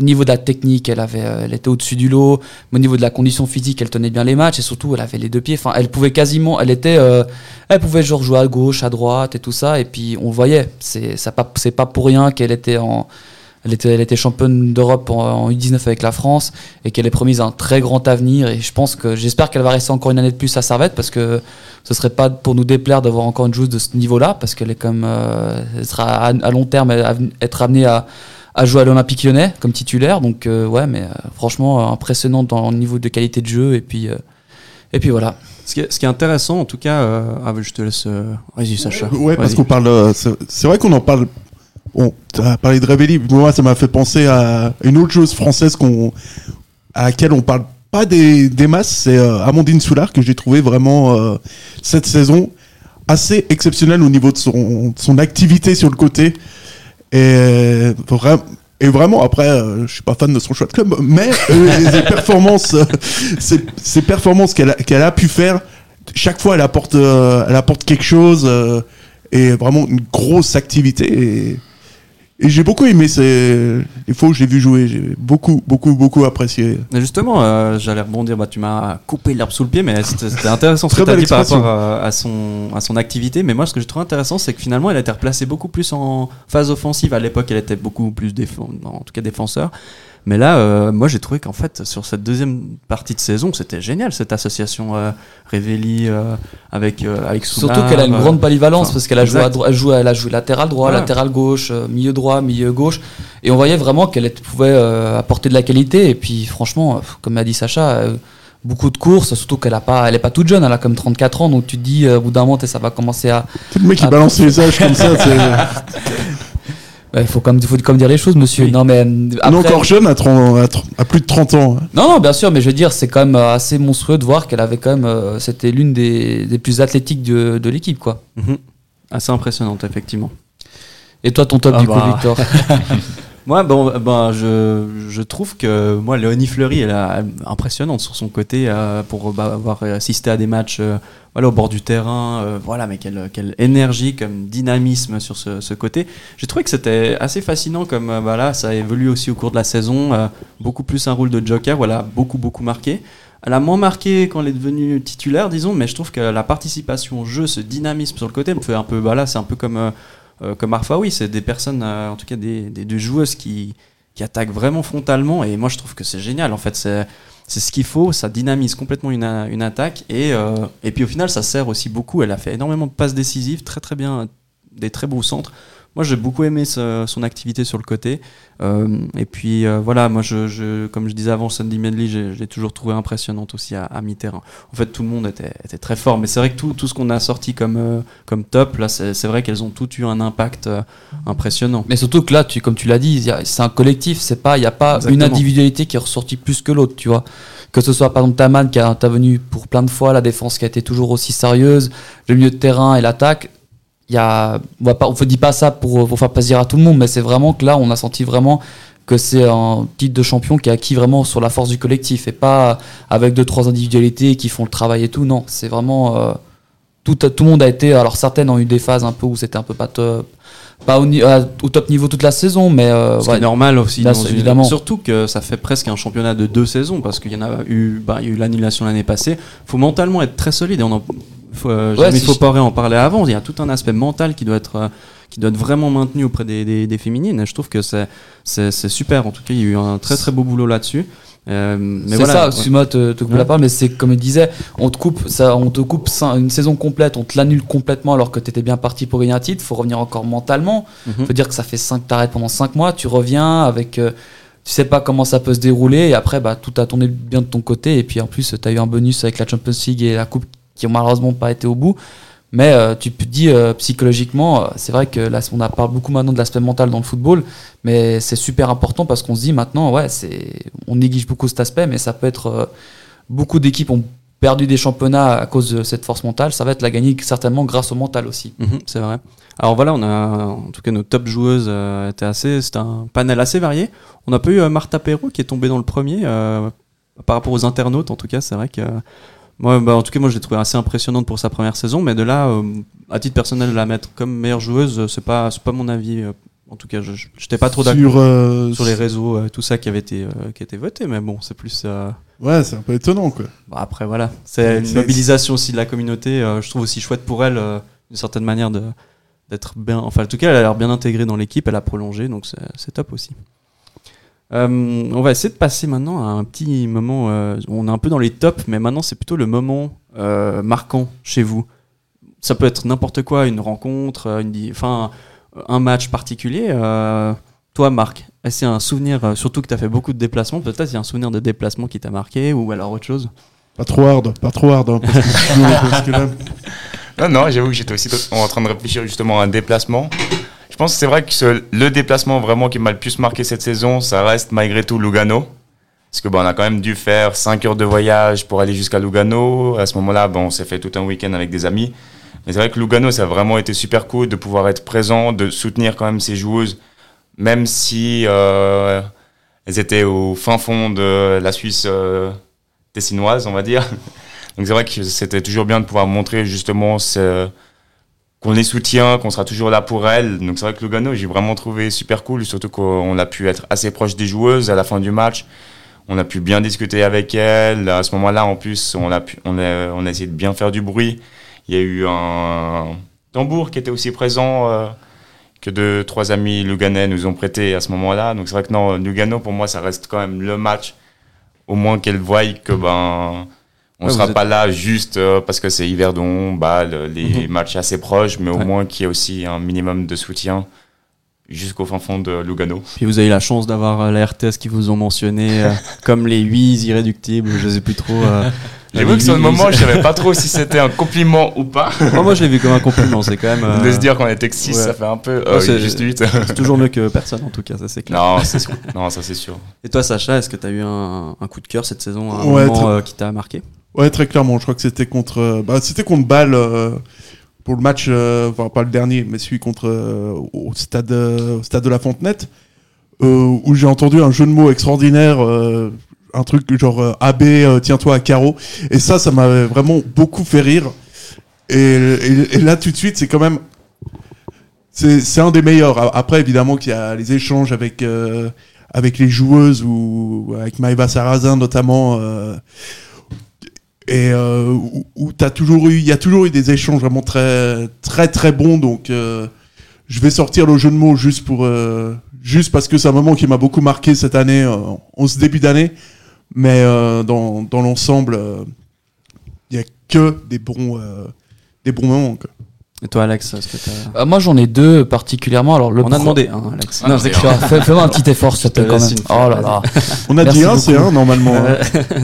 au niveau de la technique, elle avait, euh, elle était au-dessus du lot. Au niveau de la condition physique, elle tenait bien les matchs et surtout, elle avait les deux pieds. Enfin, elle pouvait quasiment, elle était, euh, elle pouvait genre jouer à gauche, à droite et tout ça. Et puis on voyait. C'est, pas, pas pour rien qu'elle était en, elle était, elle était championne d'Europe en, en U19 avec la France et qu'elle est promise un très grand avenir. Et je pense que, j'espère qu'elle va rester encore une année de plus à Servette parce que ce serait pas pour nous déplaire d'avoir encore une joueuse de ce niveau-là parce qu'elle est comme, euh, elle sera à, long terme être amenée à à jouer à l'Olympique lyonnais comme titulaire. Donc euh, ouais, mais euh, franchement euh, impressionnant dans le niveau de qualité de jeu et puis euh, et puis voilà. Ce qui, est, ce qui est intéressant, en tout cas, euh, ah, je te laisse. euh, Vas-y, Sacha. Ouais, parce qu'on parle. euh, C'est vrai qu'on en parle. Tu as parlé de Révéli. Moi, ça m'a fait penser à une autre chose française qu'on, à laquelle on parle pas des, des masses. C'est euh, Amandine Soulard que j'ai trouvé vraiment euh, cette saison assez exceptionnelle au niveau de son, de son activité sur le côté. Et, vra- et vraiment, après, euh, je suis pas fan de son choix de club, mais euh, les, performances, euh, ces, ces performances qu'elle a, qu'elle a pu faire, chaque fois, elle apporte, euh, elle apporte quelque chose euh, et vraiment une grosse activité. Et, et j'ai beaucoup aimé ces, les fois où je l'ai vu jouer. J'ai beaucoup, beaucoup, beaucoup apprécié. Mais justement, euh, j'allais rebondir. Bah, tu m'as coupé l'herbe sous le pied, mais c'était intéressant ce Très que tu as dit par rapport à, à son, à son activité. Mais moi, ce que je trouve intéressant, c'est que finalement, elle a été replacée beaucoup plus en phase offensive. À l'époque, elle était beaucoup plus défense, en tout cas défenseur. Mais là, euh, moi, j'ai trouvé qu'en fait, sur cette deuxième partie de saison, c'était génial cette association euh, Révéli euh, avec euh, avec Surtout qu'elle a une euh, grande polyvalence parce qu'elle a joué, à elle joue, elle a joué latéral droit, Ouais. latéral gauche, euh, milieu droit, milieu gauche, et on voyait vraiment qu'elle pouvait euh, apporter de la qualité. Et puis franchement, comme a dit Sacha, euh, beaucoup de courses, surtout qu'elle a pas, elle est pas toute jeune, elle a comme 34 ans, donc tu te dis euh, au bout d'un moment, ça va commencer à. Tout le mec qui balance les âges comme ça, Ouais, Il faut comme, faut comme dire les choses, monsieur. Non mais après- encore jeune à, 30 à, tr- à plus de 30 ans. hein. Non, non, bien sûr, mais je veux dire, c'est quand même euh, assez monstrueux de voir qu'elle avait quand même, euh, c'était l'une des, des plus athlétiques de, de l'équipe, quoi. Mhm. Assez impressionnante, effectivement. Et toi, ton top Ah du bah. coup, Victor? Moi, bon, ben, je, je trouve que moi, Léonie Fleury, elle est impressionnante sur son côté euh, pour bah, avoir assisté à des matchs euh, voilà, au bord du terrain. euh, voilà, mais quelle, quelle énergie, comme dynamisme sur ce, ce côté. J'ai trouvé que c'était assez fascinant comme euh, voilà, ça évolue aussi au cours de la saison. beaucoup plus un rôle de joker, voilà, beaucoup, beaucoup marqué. Elle a moins marqué quand elle est devenue titulaire, disons, mais je trouve que la participation au jeu, ce dynamisme sur le côté, me fait un peu. Voilà, c'est un peu comme. Euh, comme Arfa, oui, c'est des personnes, euh, en tout cas des, des, joueuses qui, qui attaquent vraiment frontalement. Et moi, je trouve que c'est génial. En fait, c'est c'est ce qu'il faut. Ça dynamise complètement une, une attaque. Et, euh, et puis au final, ça sert aussi beaucoup. Elle a fait énormément de passes décisives, très très bien, des très beaux centres. Moi, j'ai beaucoup aimé ce- son activité sur le côté. Euh, et puis euh, voilà, moi, je, je- comme je disais avant, Sandy Medley, j'ai- je l'ai toujours trouvé impressionnante aussi à, à mi-terrain. En fait, tout le monde était, était très fort. Mais c'est vrai que tout, tout ce qu'on a sorti comme, euh, comme top, là, c'est vrai qu'elles ont toutes eu un impact impressionnant. Mais surtout que là, tu, comme tu l'as dit, c'est un collectif, c'est pas, il n'y a pas une individualité qui est ressortie plus que l'autre, tu vois. Que ce soit par exemple Taman qui a intervenu pour plein de fois, la défense qui a été toujours aussi sérieuse, le milieu de terrain et l'attaque. Il y a, on va pas, on ne dit pas ça pour, pour faire plaisir à tout le monde, mais c'est vraiment que là, on a senti vraiment que c'est un titre de champion qui est acquis vraiment sur la force du collectif et pas avec deux trois individualités qui font le travail et tout. Non, c'est vraiment euh, tout, tout le monde a été. Alors certaines ont eu des phases un peu où c'était un peu pas top, pas au, à- au top niveau toute la saison, mais euh, Ce qui ouais, est normal aussi. là, dans c'est une- évidemment. Surtout que ça fait presque un championnat de deux saisons parce qu'il y en a eu, bah, il y a eu l'annulation l'année passée. faut mentalement être très solide et on en, faut, euh, Ouais, jamais si faut pas en parler avant. Il y a tout un aspect mental qui doit être, euh, qui doit être vraiment maintenu auprès des, des, des féminines. Et je trouve que c'est, super. En tout cas, il y a eu un très très beau boulot là-dessus. Euh, c'est voilà, ça, ouais. excuse-moi te couper Ouais. la parole, mais c'est comme il disait, on te coupe, ça, on te coupe une saison complète, on te l'annule complètement alors que tu étais bien parti pour gagner un titre, faut revenir encore mentalement. Mhm. faut dire que ça fait 5 t'arrêtes pendant 5 mois, tu reviens avec. euh, tu sais pas comment ça peut se dérouler, et après, bah, tout a tourné bien de ton côté, et puis en plus, tu as eu un bonus avec la Champions League et la Coupe qui ont malheureusement pas été au bout. Mais euh, tu te dis euh, psychologiquement, euh, c'est vrai que là, on a parle beaucoup maintenant de l'aspect mental dans le football, mais c'est super important parce qu'on se dit maintenant, ouais, on néglige beaucoup cet aspect, mais ça peut être beaucoup d'équipes ont perdu des championnats à cause de cette force mentale. Ça va être la gagner certainement grâce au mental aussi. Mhm, c'est vrai. Alors voilà, on a en tout cas nos top joueuses étaient assez, c'était un panel assez varié. On n'a pas eu Martha Perrault qui est tombée dans le premier par rapport aux internautes. En tout cas, c'est vrai que moi, bah, en tout cas, moi, je l'ai trouvée assez impressionnante pour sa première saison. Mais de là, euh, à titre personnel, la mettre comme meilleure joueuse, euh, c'est pas, c'est pas mon avis. euh, En tout cas, je n'étais pas trop Sur, d'accord euh, sur les réseaux, tout ça qui avait été, qui a été voté, mais bon, c'est plus. Ouais, c'est un peu étonnant, quoi. Bah, après, voilà. C'est une mobilisation aussi de la communauté. je trouve aussi chouette pour elle, d'une certaine manière, de d'être bien. Enfin, en tout cas, elle a l'air bien intégrée dans l'équipe. Elle a prolongé, donc c'est top aussi. Euh, on va essayer de passer maintenant à un petit moment. euh, on est un peu dans les tops, mais maintenant c'est plutôt le moment euh, marquant chez vous. Ça peut être n'importe quoi, une rencontre, une, enfin un match particulier. euh, toi, Marc, est-ce qu'il y a un souvenir, surtout que tu as fait beaucoup de déplacements, peut-être il y a un souvenir de déplacement qui t'a marqué ou alors autre chose? Pas trop hard, pas trop hard. hein, parce que- parce que là- Non, non, j'avoue que j'étais aussi en train de réfléchir justement à un déplacement. Je pense que c'est vrai que le déplacement vraiment qui m'a le plus marqué cette saison, ça reste malgré tout Lugano. Parce que bon, on a quand même dû faire 5 heures de voyage pour aller jusqu'à Lugano. À ce moment-là, bon, on s'est fait tout un week-end avec des amis. Mais c'est vrai que Lugano, ça a vraiment été super cool de pouvoir être présent, de soutenir quand même ces joueuses, même si euh, elles étaient au fin fond de la Suisse euh, tessinoise, on va dire. Donc c'est vrai que c'était toujours bien de pouvoir montrer justement ce- qu'on les soutient, qu'on sera toujours là pour elles. Donc c'est vrai que Lugano, j'ai vraiment trouvé super cool, surtout qu'on a pu être assez proche des joueuses à la fin du match. On a pu bien discuter avec elles. À ce moment-là, en plus, on a, pu, on, a, on a essayé de bien faire du bruit. Il y a eu un tambour qui était aussi présent, euh, que deux, trois amis luganais nous ont prêté à ce moment-là. Donc c'est vrai que non, Lugano, pour moi, ça reste quand même le match. Au moins qu'elles voient que ben, on Ouais, sera vous êtes- pas là juste euh, parce que c'est Yverdon, Bâle, les Mhm. matchs assez proches, mais au Ouais. moins qu'il y ait aussi un minimum de soutien jusqu'au fin fond de Lugano. Puis vous avez eu la chance d'avoir euh, la RTS qui vous ont mentionné euh, comme les 8 irréductibles, je sais plus trop. euh, J'avoue les que sur le moment, je savais pas trop si c'était un compliment ou pas. Moi, moi, je l'ai vu comme un compliment, c'est quand même. euh, De se dire qu'on était que six, ça fait un peu- euh, Ouais, c'est- juste huit. c'est toujours mieux que personne, en tout cas, ça c'est clair. Non, c'est sûr. Non, ça, c'est sûr. Et toi, Sacha, est-ce que tu as eu un, un coup de cœur cette saison, un Ouais, moment euh, qui t'a marqué? Ouais, très clairement. Je crois que c'était contre, euh, bah, c'était contre Bâle euh, pour le match, euh, enfin pas le dernier, mais celui contre au stade, au stade de la Fontenette, où j'ai entendu un jeu de mots extraordinaire, un truc genre AB, tiens-toi à carreau. Et ça, ça m'avait vraiment beaucoup fait rire. Et, là, tout de suite, c'est quand même, c'est un des meilleurs. Après, évidemment, qu'il y a les échanges avec avec les joueuses ou avec Maëva Sarrazin notamment. Euh, et euh, où, t'as toujours eu, il y a toujours eu des échanges vraiment très, très, très bons. Donc, euh, je vais sortir le jeu de mots juste pour, euh, juste parce que c'est un moment qui m'a beaucoup marqué cette année, euh, en ce début d'année. Mais euh, dans, dans l'ensemble, euh, il y a que des bons, euh, des bons moments. Quoi. Et toi, Alex, est-ce que t'as. Euh, moi, j'en ai deux particulièrement. Alors, le On a pro- demandé, hein, Alex. Non, c'est clair. Fais- Fais-moi un petit effort, s'il te plaît, quand même. Oh là là. On a Merci dit un, c'est beaucoup. un, normalement. hein.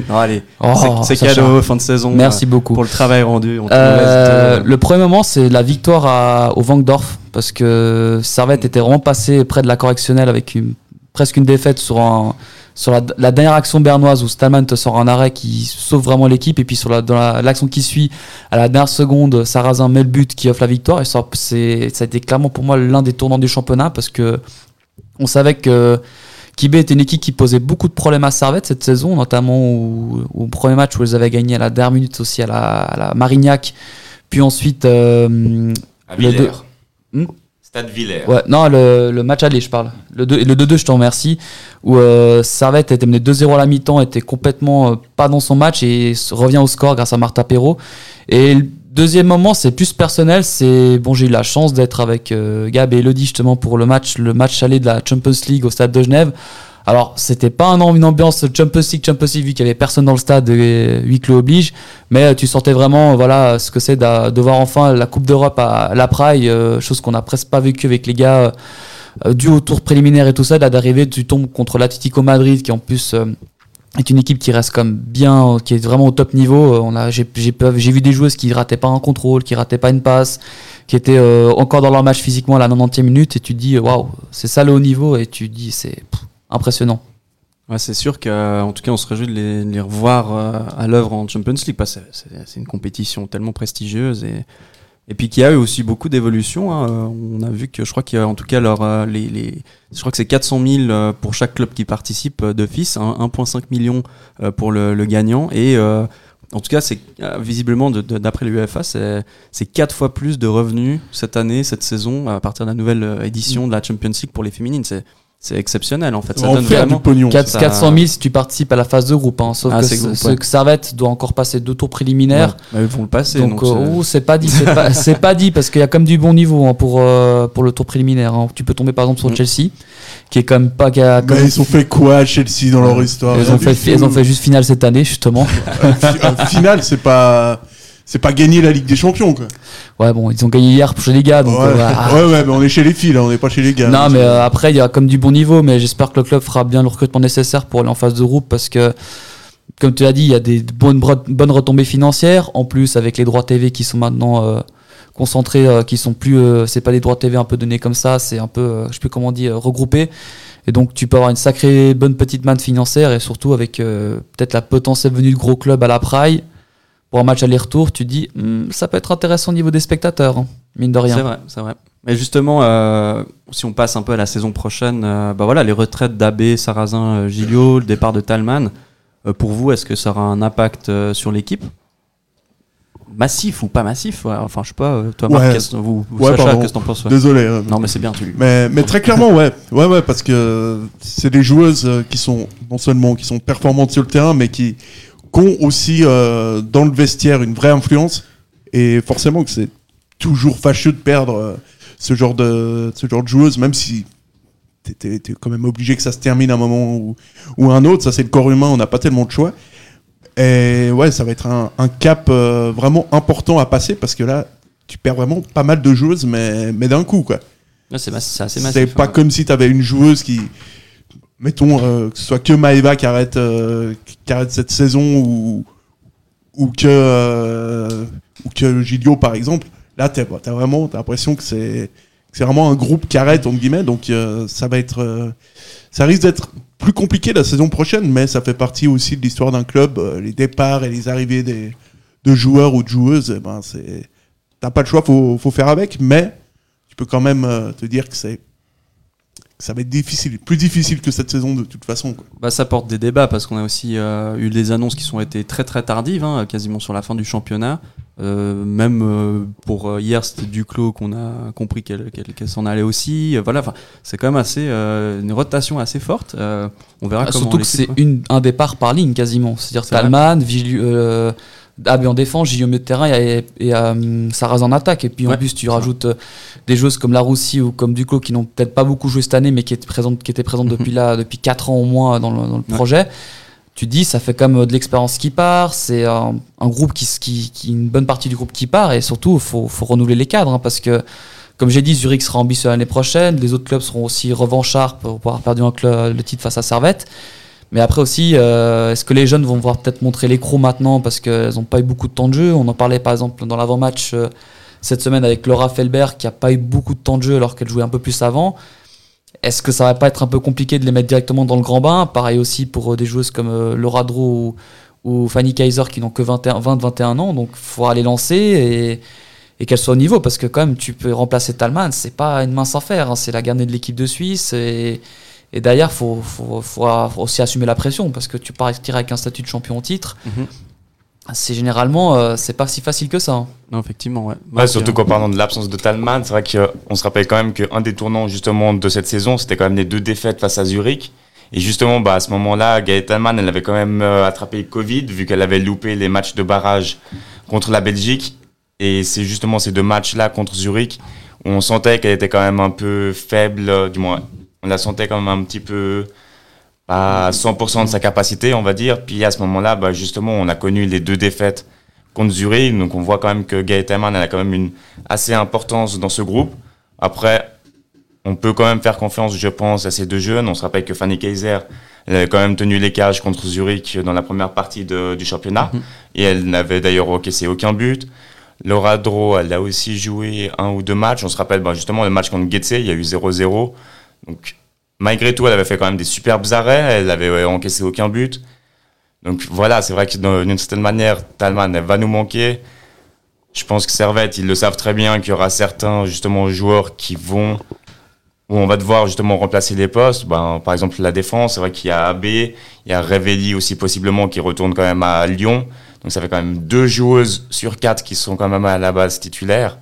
non, allez. Oh, c'est c'est Sacha. cadeau, fin de saison. Merci euh, beaucoup. Pour le travail rendu. On te Euh, laisse le premier moment, c'est la victoire à, au Vangdorf, parce que Servette était vraiment passé près de la correctionnelle avec une, presque une défaite sur, un, sur la, la dernière action bernoise où Stallman te sort un arrêt qui sauve vraiment l'équipe, et puis sur la, dans la- l'action qui suit, à la dernière seconde, Sarrazin met le but qui offre la victoire, et ça, c'est, ça a été clairement pour moi l'un des tournants du championnat, parce que on savait que Kibé était une équipe qui posait beaucoup de problèmes à Servette cette saison, notamment au, au premier match où ils avaient gagné à la dernière minute aussi à la, à la Marignac. Puis ensuite. euh, À le Villers. deux- Hmm Stade Villers. Ouais, non, le, match aller, je parle. Le 2 le 2-2, je te remercie. Où euh, Servette était mené 2-0 à la mi-temps, était complètement euh, pas dans son match et revient au score grâce à Martha Perrault. Et le deuxième moment, c'est plus personnel. C'est bon, j'ai eu la chance d'être avec euh, Gab et Elodie justement pour le match, le match aller de la Champions League au stade de Genève. Alors, c'était pas un, une ambiance Champions League, Champions League, vu qu'il y avait personne dans le stade, huis clos oblige, mais euh, tu sentais vraiment, voilà, ce que c'est de voir enfin la Coupe d'Europe à la Praille, euh, chose qu'on a presque pas vécu avec les gars, euh, dû au tour préliminaire et tout ça, d'arriver, tu tombes contre l'Atlético Madrid, qui en plus est une équipe qui reste comme bien, qui est vraiment au top niveau. On a, j'ai, vu des joueuses qui rataient pas un contrôle, qui rataient pas une passe, qui étaient encore dans leur match physiquement à la 90e minute, et tu dis, waouh, c'est ça le haut niveau, et tu dis, c'est impressionnant. Ouais, c'est sûr qu'en tout cas, on se réjouit de les, de les revoir euh, à l'œuvre en Champions League parce que c'est- une compétition tellement prestigieuse et, et puis qu'il y a eu aussi beaucoup d'évolutions. hein. Euh, On a vu que je crois qu'il y a en tout cas leur, euh, les, les, je crois que c'est 400 000 euh, pour chaque club qui participe euh, d'office, hein, 1,5 million euh, pour le, le gagnant et euh, En tout cas, c'est euh, visiblement, d'après l'UEFA, c'est c'est quatre fois plus de revenus cette année, cette saison, à partir de la nouvelle euh, édition de la Champions League pour les féminines. C'est c'est exceptionnel en fait. Ça En donne vraiment pognon. Quatre- ça- 400 000 si tu participes à la phase de groupe. hein. Sauf Ah, que, groupe, ce ouais. que Servette doit encore passer deux tours préliminaires. Ouais, bah, ils vont le passer. Donc, euh, c'est- oh, c'est pas dit, c'est pas, dit parce qu'il y a comme du bon niveau hein, pour euh, pour le tour préliminaire. hein. Tu peux tomber par exemple sur Mm. Chelsea, qui est quand même pas. qui a- Mais comme- ils ont fait quoi Chelsea dans leur histoire? Ils ont fait, tout. ils ont fait juste finale cette année justement. Un final, c'est pas c'est pas gagner la Ligue des Champions quoi. ouais bon, ils ont gagné hier chez les gars. Donc, ouais, euh, voilà. ouais, ouais, mais on est chez les filles là, on n'est pas chez les gars. Non, mais euh, après, il y a comme du bon niveau, mais j'espère que le club fera bien le recrutement nécessaire pour aller en phase de groupe parce que, comme tu l'as dit, il y a des bonnes, bonnes retombées financières. En plus, avec les droits TV qui sont maintenant euh, concentrés, qui sont plus. c'est pas des droits TV un peu donnés comme ça, c'est un peu, je sais plus comment on dit, regroupés. Et donc, tu peux avoir une sacrée bonne petite manne financière et surtout avec peut-être la potentielle venue de gros clubs à la Praille. Pour un match aller-retour, tu te dis, Hmm, ça peut être intéressant au niveau des spectateurs, hein, mine de rien. C'est vrai, c'est vrai. Mais justement, euh, si on passe un peu à la saison prochaine, euh, bah voilà, les retraites d'Abbé, Sarrazin, euh, Gilliot, le départ de Talman, euh, pour vous, est-ce que ça aura un impact euh, sur l'équipe? Massif ou pas massif ouais, Enfin, je sais pas, toi, Marc, Ouais. qu'est-ce- vous, vous Ouais, Sacha, pardon. qu'est-ce que t'en penses ouais? Désolé. euh, Non, mais c'est bien, tu Mais, mais très clairement, ouais. Ouais, ouais, parce que c'est des joueuses qui sont non seulement qui sont performantes sur le terrain, mais qui, qui ont aussi euh, dans le vestiaire une vraie influence. Et forcément que c'est toujours fâcheux de perdre euh, ce genre de ce genre de joueuse, même si t'es- t'es quand même obligé que ça se termine à un moment ou, ou un autre. Ça, c'est le corps humain, on n'a pas tellement de choix. Et ouais, ça va être un, un cap euh, vraiment important à passer parce que là, tu perds vraiment pas mal de joueuses, mais, mais d'un coup, quoi. C'est pas hein. comme si tu avais une joueuse qui, mettons, euh, que ce soit que Maeva qui arrête, euh, cette saison ou, ou que, euh, ou que Gilio par exemple. Là, tu as, vraiment t'as l'impression que c'est vraiment un groupe qui arrête, entre guillemets. Donc, ça va être. ça risque d'être plus compliqué la saison prochaine, mais ça fait partie aussi de l'histoire d'un club. les départs et les arrivées des, de joueurs ou de joueuses, eh ben, c'est. T'as pas le choix, faut, faut faire avec, mais tu peux quand même te dire que c'est ça va être difficile, plus difficile que cette saison de toute façon. quoi. Bah, ça porte des débats parce qu'on a aussi euh, eu des annonces qui sont été très très tardives, hein, quasiment sur la fin du championnat. Euh, même euh, pour euh, hier, c'était Duclos qu'on a compris qu'elle qu'elle- qu'elle s'en allait aussi. Euh, voilà, enfin, c'est quand même assez euh, une rotation assez forte. Euh, on verra Ah, comment. surtout que c'est un départ par ligne quasiment. C'est-à-dire. Talman, Villu- euh, Abbé en défense, Guillaume de terrain et, et euh, Sarraz en attaque. Et puis en plus, tu rajoutes euh, des joueuses comme Laroussi ou comme Duclos qui n'ont peut-être pas beaucoup joué cette année, mais qui étaient présentes, qui étaient présentes depuis là, depuis 4 ans au moins dans le, dans le Ouais. projet. Tu dis, ça fait comme euh, de l'expérience qui part. C'est un, un groupe qui, qui, qui, une bonne partie du groupe qui part. Et surtout, il faut, faut renouveler les cadres hein, parce que. Comme j'ai dit, Zurich sera ambitieux l'année prochaine. Les autres clubs seront aussi revanchards pour, pour avoir perdu un club, le titre face à Servette. Mais après aussi, euh, est-ce que les jeunes vont voir peut-être montrer les crocs maintenant parce qu'elles n'ont pas eu beaucoup de temps de jeu? On en parlait par exemple dans l'avant-match euh, cette semaine avec Laura Felbert qui a pas eu beaucoup de temps de jeu alors qu'elle jouait un peu plus avant. Est-ce que ça va pas être un peu compliqué de les mettre directement dans le grand bain? Pareil aussi pour euh, des joueuses comme Laura Dro ou, Fanny Kaiser qui n'ont que 20-21 ans. Donc il faudra les lancer et, qu'elles soient au niveau parce que quand même tu peux remplacer Talman, c'est pas une mince affaire. hein. C'est la garnée de l'équipe de Suisse et derrière faut, faut, aussi assumer la pression parce que tu partiras avec un statut de champion titre. Mhm. C'est généralement euh, c'est pas si facile que ça. hein. Non, effectivement, ouais. Surtout euh, qu'en parlant de l'absence de Talman, c'est vrai qu'on se rappelle quand même qu'un des tournants justement de cette saison, c'était quand même les deux défaites face à Zurich. Et justement, bah, à ce moment-là, Gaëlle Talman, elle avait quand même euh, attrapé le Covid, vu qu'elle avait loupé les matchs de barrage contre la Belgique. Et c'est justement ces deux matchs-là contre Zurich où on sentait qu'elle était quand même un peu faible, euh, du moins, on la sentait quand même un petit peu pas à 100% de sa capacité, on va dire. Puis à ce moment-là, bah, justement, on a connu les deux défaites contre Zurich. Donc on voit quand même que Gaël Talman, elle a quand même une assez importance dans ce groupe. Après, on peut quand même faire confiance, je pense, à ces deux jeunes. On se rappelle que Fanny Kaiser, elle avait quand même tenu les cages contre Zurich dans la première partie de- du championnat. Et elle n'avait d'ailleurs encaissé aucun but. Laura Dro, elle a aussi joué un ou deux matchs. On se rappelle bah, justement le match contre Getse, il y a eu 0-0. Donc malgré tout, elle avait fait quand même des superbes arrêts. Elle avait encaissé aucun but. Donc voilà, c'est vrai que d'une certaine manière, Talman, elle va nous manquer. Je pense que Servette, ils le savent très bien qu'il y aura certains justement joueurs qui vont où on va devoir justement remplacer les postes. Ben, par exemple, la défense, c'est vrai qu'il y a AB, il y a Revelli aussi possiblement qui retourne quand même à Lyon. Donc ça fait quand même deux joueuses sur quatre qui sont quand même à la base titulaires.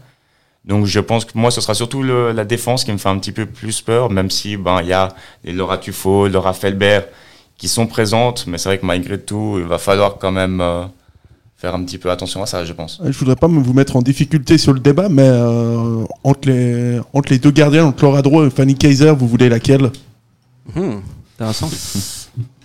Donc je pense que moi, ce sera surtout le, la défense qui me fait un petit peu plus peur, même si ben il y a les Laura Tufo, Laura Felbert qui sont présentes, mais c'est vrai que malgré tout, il va falloir quand même euh, faire un petit peu attention à ça, je pense. Je voudrais pas me vous mettre en difficulté sur le débat, mais euh, entre, les, entre les deux gardiens, entre Laura Dro et Fanny Kaiser, vous voulez laquelle? Hmm, intéressant.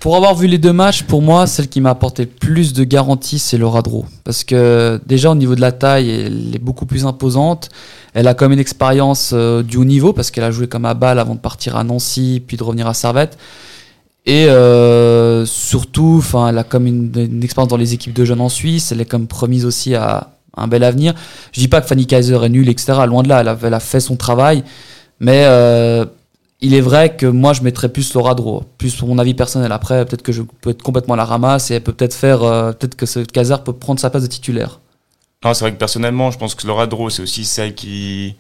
Pour avoir vu les deux matchs, pour moi, celle qui m'a apporté plus de garantie, c'est Laura Dro. Parce que déjà, au niveau de la taille, elle est beaucoup plus imposante. Elle a quand même une expérience euh, du haut niveau, parce qu'elle a joué comme à balle avant de partir à Nancy, puis de revenir à Servette. Et euh, surtout, elle a comme une, expérience dans les équipes de jeunes en Suisse. Elle est comme promise aussi à un bel avenir. Je dis pas que Fanny Kaiser est nulle, etc. Loin de là, elle a, elle a fait son travail. Mais euh, il est vrai que moi, je mettrais plus Laura Dro. Plus pour mon avis personnel. Après, peut-être que je peux être complètement à la ramasse et elle peut peut-être faire. euh, peut-être que ce Kaiser peut prendre sa place de titulaire. Non, c'est vrai que personnellement, je pense que Laura Dro, c'est aussi celle qui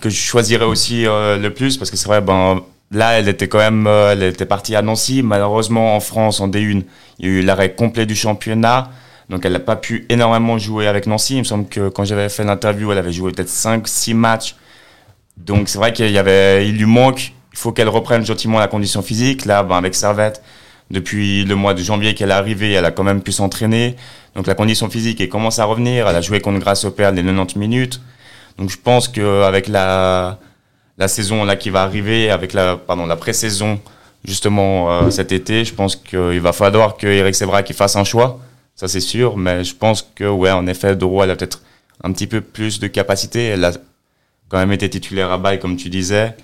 que je choisirais aussi euh, le plus parce que c'est vrai, ben là, elle était quand même, euh, elle était partie à Nancy. Malheureusement, en France, en D1, il y a eu l'arrêt complet du championnat. Donc, elle n'a pas pu énormément jouer avec Nancy. Il me semble que quand j'avais fait l'interview, elle avait joué peut-être 5-6 matchs. Donc, c'est vrai qu'il y avait, il lui manque. Il faut qu'elle reprenne gentiment la condition physique. Là, ben, avec Servette, depuis le mois de janvier qu'elle est arrivée, elle a quand même pu s'entraîner. Donc, la condition physique, elle commence à revenir. Elle a joué contre Grasse au Père les 90 minutes. Donc, je pense qu'avec la, la saison là qui va arriver, avec la, pardon, la pré-saison justement euh, cet été, je pense qu'il va falloir que Eric Sebra qui fasse un choix, ça c'est sûr, mais je pense que ouais, en effet, Doro elle a peut-être un petit peu plus de capacité, elle a quand même été titulaire à bail comme tu disais.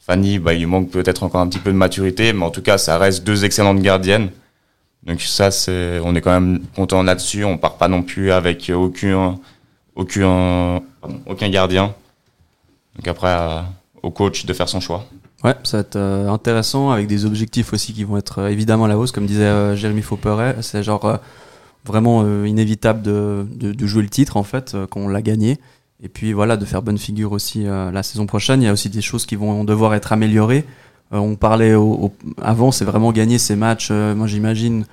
Fanny, bah, il manque peut-être encore un petit peu de maturité, mais en tout cas, ça reste deux excellentes gardiennes. Donc ça, c'est, on est quand même content là-dessus. On part pas non plus avec aucun, aucun, aucun gardien. Donc après, euh, au coach de faire son choix. Ouais, ça va être euh, intéressant avec des objectifs aussi qui vont être euh, évidemment à la hausse, comme disait Jérémy Fauperet. C'est genre vraiment inévitable de, de, jouer le titre en fait, euh, quand on l'a gagné. Et puis voilà, de faire bonne figure aussi euh, la saison prochaine. Il y a aussi des choses qui vont devoir être améliorées. Euh, on parlait au, au- avant, c'est vraiment gagner ces matchs, euh, moi j'imagine,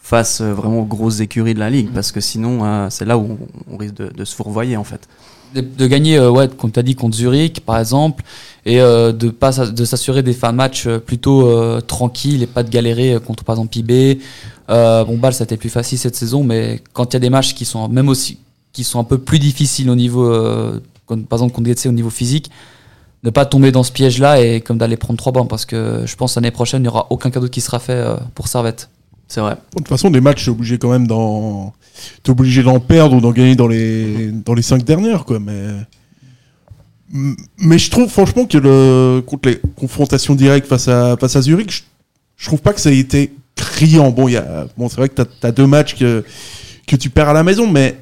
face vraiment aux grosses écuries de la ligue, parce que sinon, c'est là où on, risque de, de se fourvoyer en fait. de, de gagner, euh, ouais, comme tu as dit, contre Zurich, par exemple, et euh, de pas de s'assurer des fins de match plutôt euh, tranquilles et pas de galérer contre, par exemple, IB. Bon, Bâle, ça a été plus facile cette saison, mais quand il y a des matchs qui sont même aussi qui sont un peu plus difficiles au niveau, euh, par exemple contre au niveau physique, ne pas tomber dans ce piège-là et comme d'aller prendre trois bancs, parce que je pense l'année prochaine, il n'y aura aucun cadeau qui sera fait euh, pour Servette. C'est vrai. De toute façon, des matchs, t'es obligé quand même d'en. Obligé d'en perdre ou d'en gagner dans les, dans les cinq dernières, quoi. Mais. Mais je trouve franchement que le, contre les confrontations directes face à, face à Zurich, je, je trouve pas que ça ait été criant. Bon, a, bon c'est vrai que t'as as deux matchs que, que tu perds à la maison, mais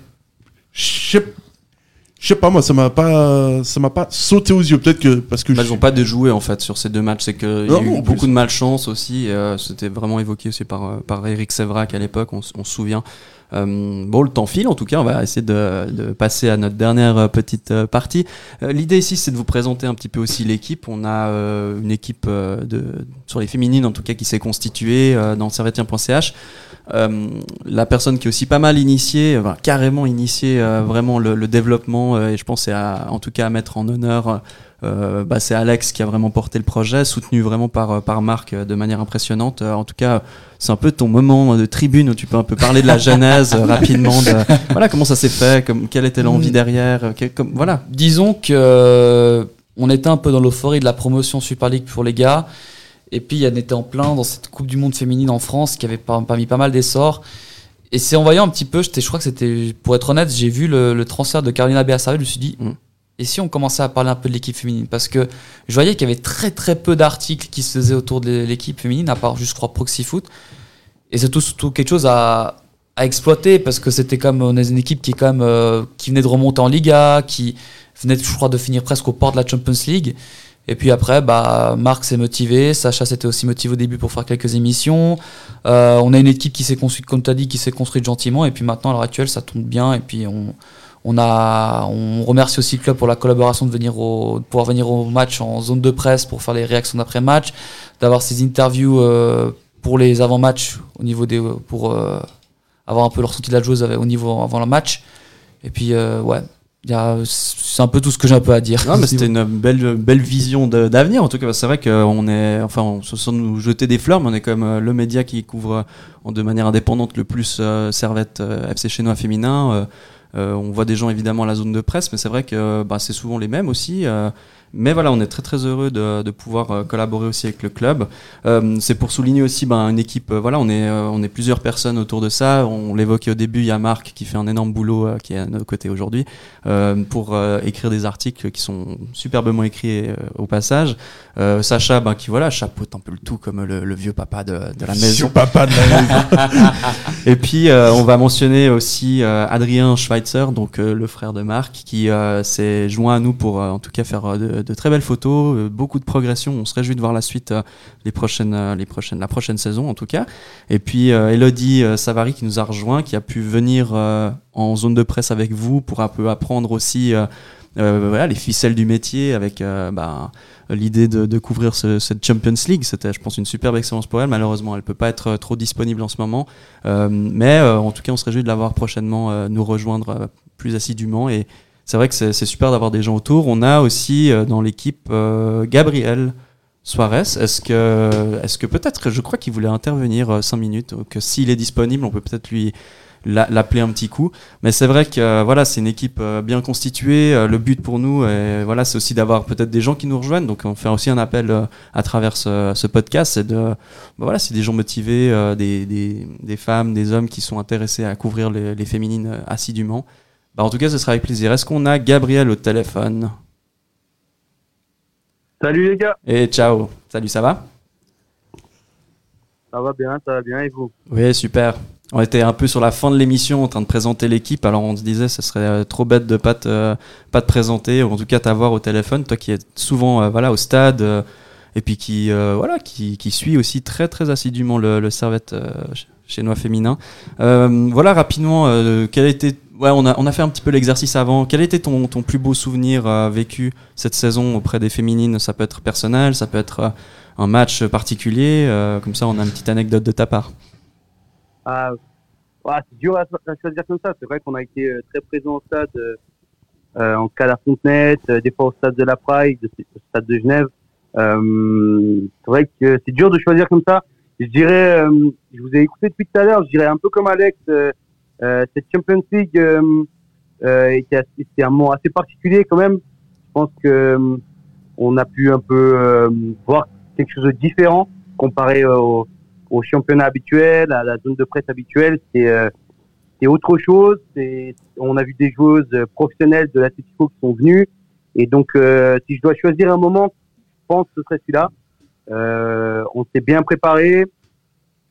je sais- je sais pas, moi, ça m'a pas, ça m'a pas sauté aux yeux. Peut-être que parce que Bah, ils n'ont pas de jouer en fait sur ces deux matchs. C'est qu'il y a eu beaucoup plus. de malchance aussi. euh, C'était vraiment évoqué aussi par, euh, par Eric Sévrac à l'époque, on, se souvient. Euh, bon, le temps file en tout cas. On va essayer de, de passer à notre dernière petite partie. Euh, L'idée ici, c'est de vous présenter un petit peu aussi l'équipe. On a euh, une équipe de, sur les féminines en tout cas qui s'est constituée dans servetien.ch. Euh, la personne qui est aussi pas mal initiée, enfin, carrément initiée euh, vraiment le, le développement, euh, et je pense c'est en tout cas à mettre en honneur, euh, bah, c'est Alex qui a vraiment porté le projet, soutenu vraiment par, euh, par Marc de manière impressionnante. En tout cas, c'est un peu ton moment de tribune où tu peux un peu parler de la genèse rapidement, de, voilà comment ça s'est fait, comme, quelle était l'envie Mm. derrière, comme, voilà. Disons que on était un peu dans l'euphorie de la promotion Super League pour les gars. Et puis, on était en plein dans cette Coupe du Monde féminine en France qui avait pas, pas mis pas mal d'essor. Et c'est en voyant un petit peu, je crois que c'était, pour être honnête, j'ai vu le, le transfert de Carolina B à Servette, je me suis dit, et si on commençait à parler un peu de l'équipe féminine? Parce que je voyais qu'il y avait très très peu d'articles qui se faisaient autour de l'équipe féminine, à part juste, je crois, Proxy Foot. Et c'est tout, tout quelque chose à, à exploiter parce que c'était comme on est une équipe qui est quand même euh, qui venait de remonter en Liga, qui venait, je crois, de finir presque au port de la Champions League. Et puis après, bah, Marc s'est motivé, Sacha s'était aussi motivé au début pour faire quelques émissions. Euh, on a une équipe qui s'est construite, comme tu as dit, qui s'est construite gentiment. Et puis maintenant, à l'heure actuelle, ça tourne bien. Et puis on, on, a, on remercie aussi le club pour la collaboration de, venir au, pouvoir venir au match en zone de presse pour faire les réactions d'après-match, d'avoir ces interviews euh, pour les avant-matchs au niveau des, pour, euh, avoir un peu le ressenti de la joueuse au niveau avant le match. Et puis, ouais, c'est un peu tout ce que j'ai un peu à dire. Non, mais c'était une belle, belle vision d'avenir. En tout cas, c'est vrai qu'on est, enfin, on se sent nous jeter des fleurs, mais on est quand même euh, le média qui couvre euh, de manière indépendante le plus euh, Servette euh, FC Chinois féminin. Euh, on voit des gens évidemment à la zone de presse, mais c'est vrai que bah, c'est souvent les mêmes aussi. Mais voilà, on est très très heureux de, de pouvoir euh, collaborer aussi avec le club. Euh, c'est pour souligner aussi ben, une équipe. euh, voilà, on est on est plusieurs personnes autour de ça. On l'évoquait au début. Il y a Marc qui fait un énorme boulot euh, qui est à nos côtés aujourd'hui euh, pour écrire des articles qui sont superbement écrits au passage. Sacha, ben, qui voilà chapeaute un peu le tout comme le, le vieux papa de, de la maison. Vieux papa de la maison. Et puis on va mentionner aussi Adrien Schweitzer, donc le frère de Marc, qui s'est joint à nous pour en tout cas faire de, de très belles photos, euh, beaucoup de progression. On se réjouit de voir la suite euh, les prochaines, euh, les prochaines, la prochaine saison en tout cas. Et puis Elodie Savary qui nous a rejoint, qui a pu venir en zone de presse avec vous pour un peu apprendre aussi. les ficelles du métier avec bah, l'idée de, couvrir ce- cette Champions League. C'était, je pense, une superbe expérience pour elle. Malheureusement, elle peut pas être trop disponible en ce moment. Mais en tout cas, on se réjouit de la voir prochainement nous rejoindre plus assidûment. Et c'est vrai que c'est, super d'avoir des gens autour. On a aussi euh, dans l'équipe euh, Gabriel Suarez. Est-ce que, est-ce que peut-être, je crois qu'il voulait intervenir 5 minutes, donc euh, s'il est disponible, on peut peut-être lui la- l'appeler un petit coup. Mais c'est vrai que euh, voilà, c'est une équipe euh, bien constituée. Euh, le but pour nous, euh, voilà, c'est aussi d'avoir peut-être des gens qui nous rejoignent. Donc on fait aussi un appel euh, à travers ce, podcast. C'est bah, voilà, c'est des gens motivés, euh, des, femmes, des hommes qui sont intéressés à couvrir les, les féminines euh, assidûment. Bah, en tout cas, ce sera avec plaisir. Est-ce qu'on a Gabriel au téléphone? Salut les gars, Et ciao. Salut, ça va? Ça va bien, ça va bien et vous? Oui, super. On était un peu sur la fin de l'émission en train de présenter l'équipe, alors on se disait ce serait euh, trop bête de pas te, pas te présenter, ou en tout cas t'avoir au téléphone, toi qui es souvent euh, voilà, au stade, euh, et puis qui, euh, voilà, qui, qui suit aussi très très assidûment le, le Servette euh, ch- chinois féminin. Euh, voilà rapidement, euh, quel été... Ouais, on a, on a fait un petit peu l'exercice avant. Quel été ton, ton plus beau souvenir euh, vécu cette saison auprès des féminines? Ça peut être personnel, ça peut être euh, un match particulier. euh, comme ça, on a une petite anecdote de ta part. Ah, c'est dur à, choisir comme ça. C'est vrai qu'on a été très présent au stade, euh, en cas à la Fontenette, des fois au stade de la Praille, au stade de Genève. C'est vrai que c'est dur de choisir comme ça. Je dirais, je vous ai écouté depuis tout à l'heure, je dirais un peu comme Alex, cette Champions League euh, euh, était assez- c'était un moment assez particulier quand même. Je pense que euh, on a pu un peu euh, voir quelque chose de différent comparé au, au championnat habituel, à la zone de presse habituelle. C'est euh, c'est autre chose. On a vu des joueuses euh, professionnelles de l'Atletico qui sont venues. Et donc, euh, si je dois choisir un moment, je pense que ce serait celui-là. Euh, on s'est bien préparé.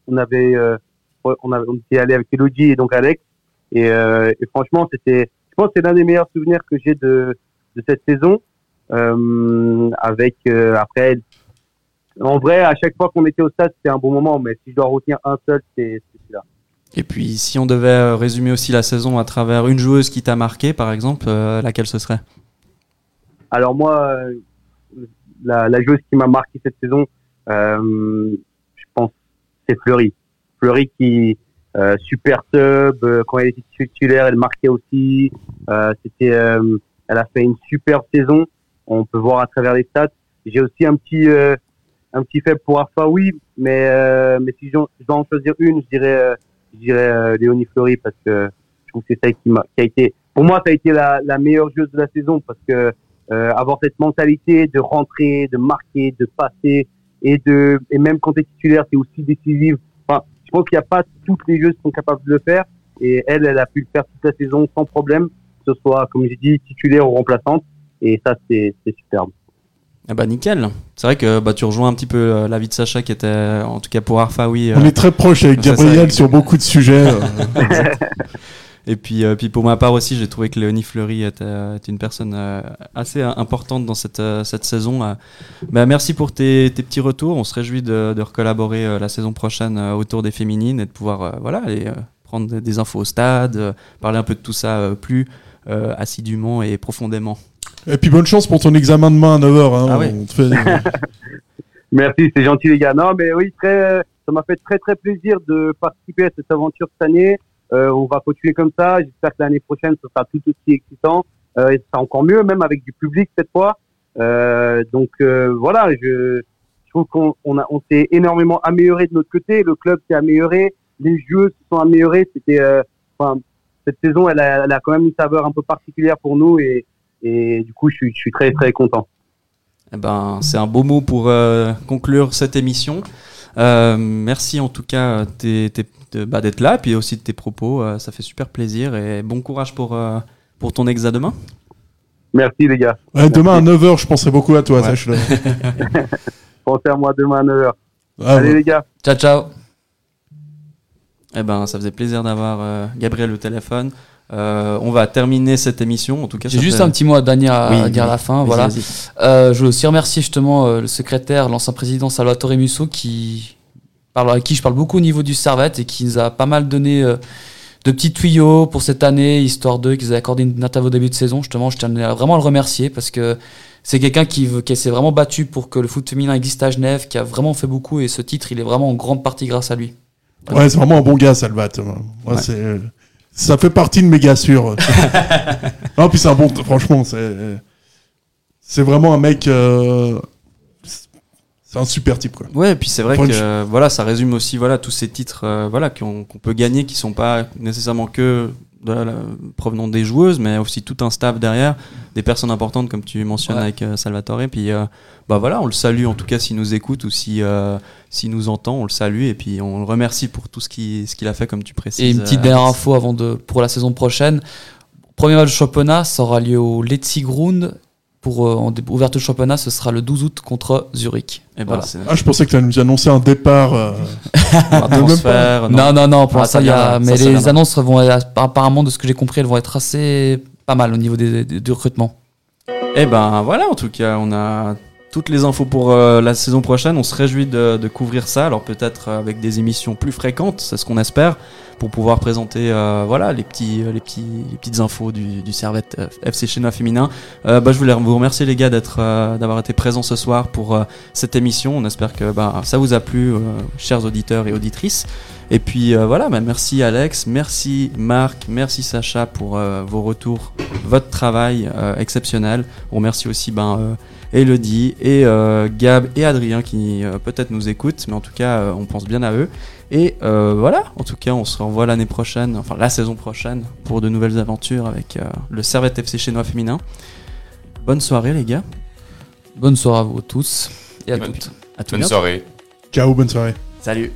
On avait, euh, on, avait, on était allé avec Elodie et donc Alex. Et, euh, et franchement, c'était, je pense, que c'est l'un des meilleurs souvenirs que j'ai de, de cette saison. Euh, avec euh, après, en vrai, à chaque fois qu'on était au stade, c'était un bon moment. Mais si je dois retenir un seul, c'est celui-là. Et puis, si on devait résumer aussi la saison à travers une joueuse qui t'a marqué, par exemple, euh, laquelle ce serait? Alors moi, euh, la, la joueuse qui m'a marqué cette saison, euh, je pense, c'est Fleury. Fleury qui euh, super sub, euh, quand elle était titulaire, elle marquait aussi. Euh, C'était, euh, elle a fait une super saison. On peut voir à travers les stats. J'ai aussi un petit, un petit faible pour Arfa, oui, mais mais si je dois en choisir une, je dirais, je dirais Léonie Fleury parce que je trouve que c'est celle qui, m'a, qui a été, pour moi, ça a été la, la meilleure joueuse de la saison parce que euh, avoir cette mentalité de rentrer, de marquer, de passer et de et même quand tu es titulaire, c'est aussi décisif. Je pense qu'il n'y a pas toutes les joueuses qui sont capables de le faire et elle, elle a pu le faire toute la saison sans problème, que ce soit comme j'ai dit titulaire ou remplaçante et ça c'est superbe. Ah bah nickel. C'est vrai que bah, tu rejoins un petit peu euh, l'avis de Sacha qui était, en tout cas pour Arfa, oui. On est très proche avec Gabriel sur beaucoup de sujets. Et puis, euh, puis pour ma part aussi, j'ai trouvé que Léonie Fleury était, euh, une personne euh, assez importante dans cette, euh, cette saison. Bah, merci pour tes, tes petits retours. On se réjouit de, de recollaborer euh, la saison prochaine euh, autour des féminines et de pouvoir euh, voilà, aller euh, prendre des- infos au stade, euh, parler un peu de tout ça euh, plus euh, assidûment et profondément. Et puis bonne chance pour ton examen demain à 9h. Hein. Ah ouais. Fait- Merci, c'est gentil les gars. Non, mais oui, très, ça m'a fait très très plaisir de participer à cette aventure cette année. Euh, on va continuer comme ça. J'espère que l'année prochaine, ce sera tout aussi excitant. Euh, et ce sera encore mieux, même avec du public cette fois. Euh, donc voilà, je, trouve qu'on on on s'est énormément amélioré de notre côté. Le club s'est amélioré, les joueurs se sont améliorés. C'était, enfin, cette saison, elle a, quand même une saveur un peu particulière pour nous et, du coup, je suis, très très content. Eh ben, c'est un beau mot pour conclure cette émission. Euh, merci en tout cas de- bah, d'être là, puis aussi de tes propos. euh, ça fait super plaisir et bon courage pour, euh, pour ton ex à demain. Merci les gars. Ouais, demain à 9h, je penserai beaucoup à toi, Ouais. sache-le. Pensez à moi demain à 9h. Ah, Allez ouais. les gars. Ciao, ciao. Eh ben, ça faisait plaisir d'avoir euh, Gabriel au téléphone. Euh, on va terminer cette émission. En tout cas, J'ai juste fait- un petit mot à Daniel à, Oui, à dire à la fin. Voilà. Euh, je veux aussi remercier justement euh, le secrétaire, l'ancien président Salvatore Musso, qui parle, à qui je parle beaucoup au niveau du Servette et qui nous a pas mal donné euh, de petits tuyaux pour cette année, histoire d'eux, qu'ils aient accordé une interview au début de saison. Justement, je tenais à vraiment à le remercier parce que c'est quelqu'un qui, veut- qui s'est vraiment battu pour que le foot féminin existe à Genève, qui a vraiment fait beaucoup et ce titre, il est vraiment en grande partie grâce à lui. Ouais, c'est vraiment un bon gars, Salvat. Moi, Ouais. c'est- Ça fait partie de mes gars sûrs. non, puis c'est un bon. Franchement, c'est. C'est vraiment un mec. euh, C'est un super type, quoi. Ouais, et puis c'est vrai que euh, voilà, ça résume aussi voilà tous ces titres euh, voilà qu'on qu'on peut gagner, qui sont pas nécessairement que de la- la- provenant des joueuses, mais aussi tout un staff derrière, des personnes importantes comme tu mentionnes Ouais. avec euh, Salvatore. Puis euh, bah voilà, on le salue en tout cas s'il nous écoute ou si euh, s'il nous entend, on le salue et puis on le remercie pour tout ce qu'il ce qu'il a fait comme tu précises. Et une petite dernière info avant de, pour la saison prochaine. Premier match de championnat, ça aura lieu au Letzigrund. Pour euh, en ouverture de championnat, ce sera le 12 août contre Zurich. Ben, Voilà. c'est- Ah, je pensais que tu allais nous annoncer un départ. euh, Un transfert, Non, non, non, pour Ah, l'instant, ça il y a. Mais les annonces vont être, apparemment, de ce que j'ai compris, elles vont être assez pas mal au niveau des, des- du recrutement. Eh ben voilà, en tout cas, on a toutes les infos pour euh, la saison prochaine. On se réjouit de, de couvrir ça. Alors peut-être euh, avec des émissions plus fréquentes, c'est ce qu'on espère, pour pouvoir présenter euh, voilà les petits, euh, les petits, les petites infos du, du Servette FC Chinois féminin. Euh, bah, je voulais vous remercier les gars d'être, d'avoir été présents ce soir pour cette émission. On espère que bah, ça vous a plu, chers auditeurs et auditrices. Et puis voilà, bah, merci Alex, merci Marc, merci Sacha pour vos retours, votre travail exceptionnel. On remercie aussi ben, Elodie et euh, Gab et Adrien qui euh, peut-être nous écoutent, mais en tout cas euh, on pense bien à eux. Et euh, voilà, en tout cas on se revoit l'année prochaine, enfin la saison prochaine, pour de nouvelles aventures avec euh, le Servette FC chinois féminin. Bonne soirée les gars. Bonne soirée à vous tous et à Bonne- toutes. À tout Bonne bientôt. soirée. Ciao, bonne soirée. Salut.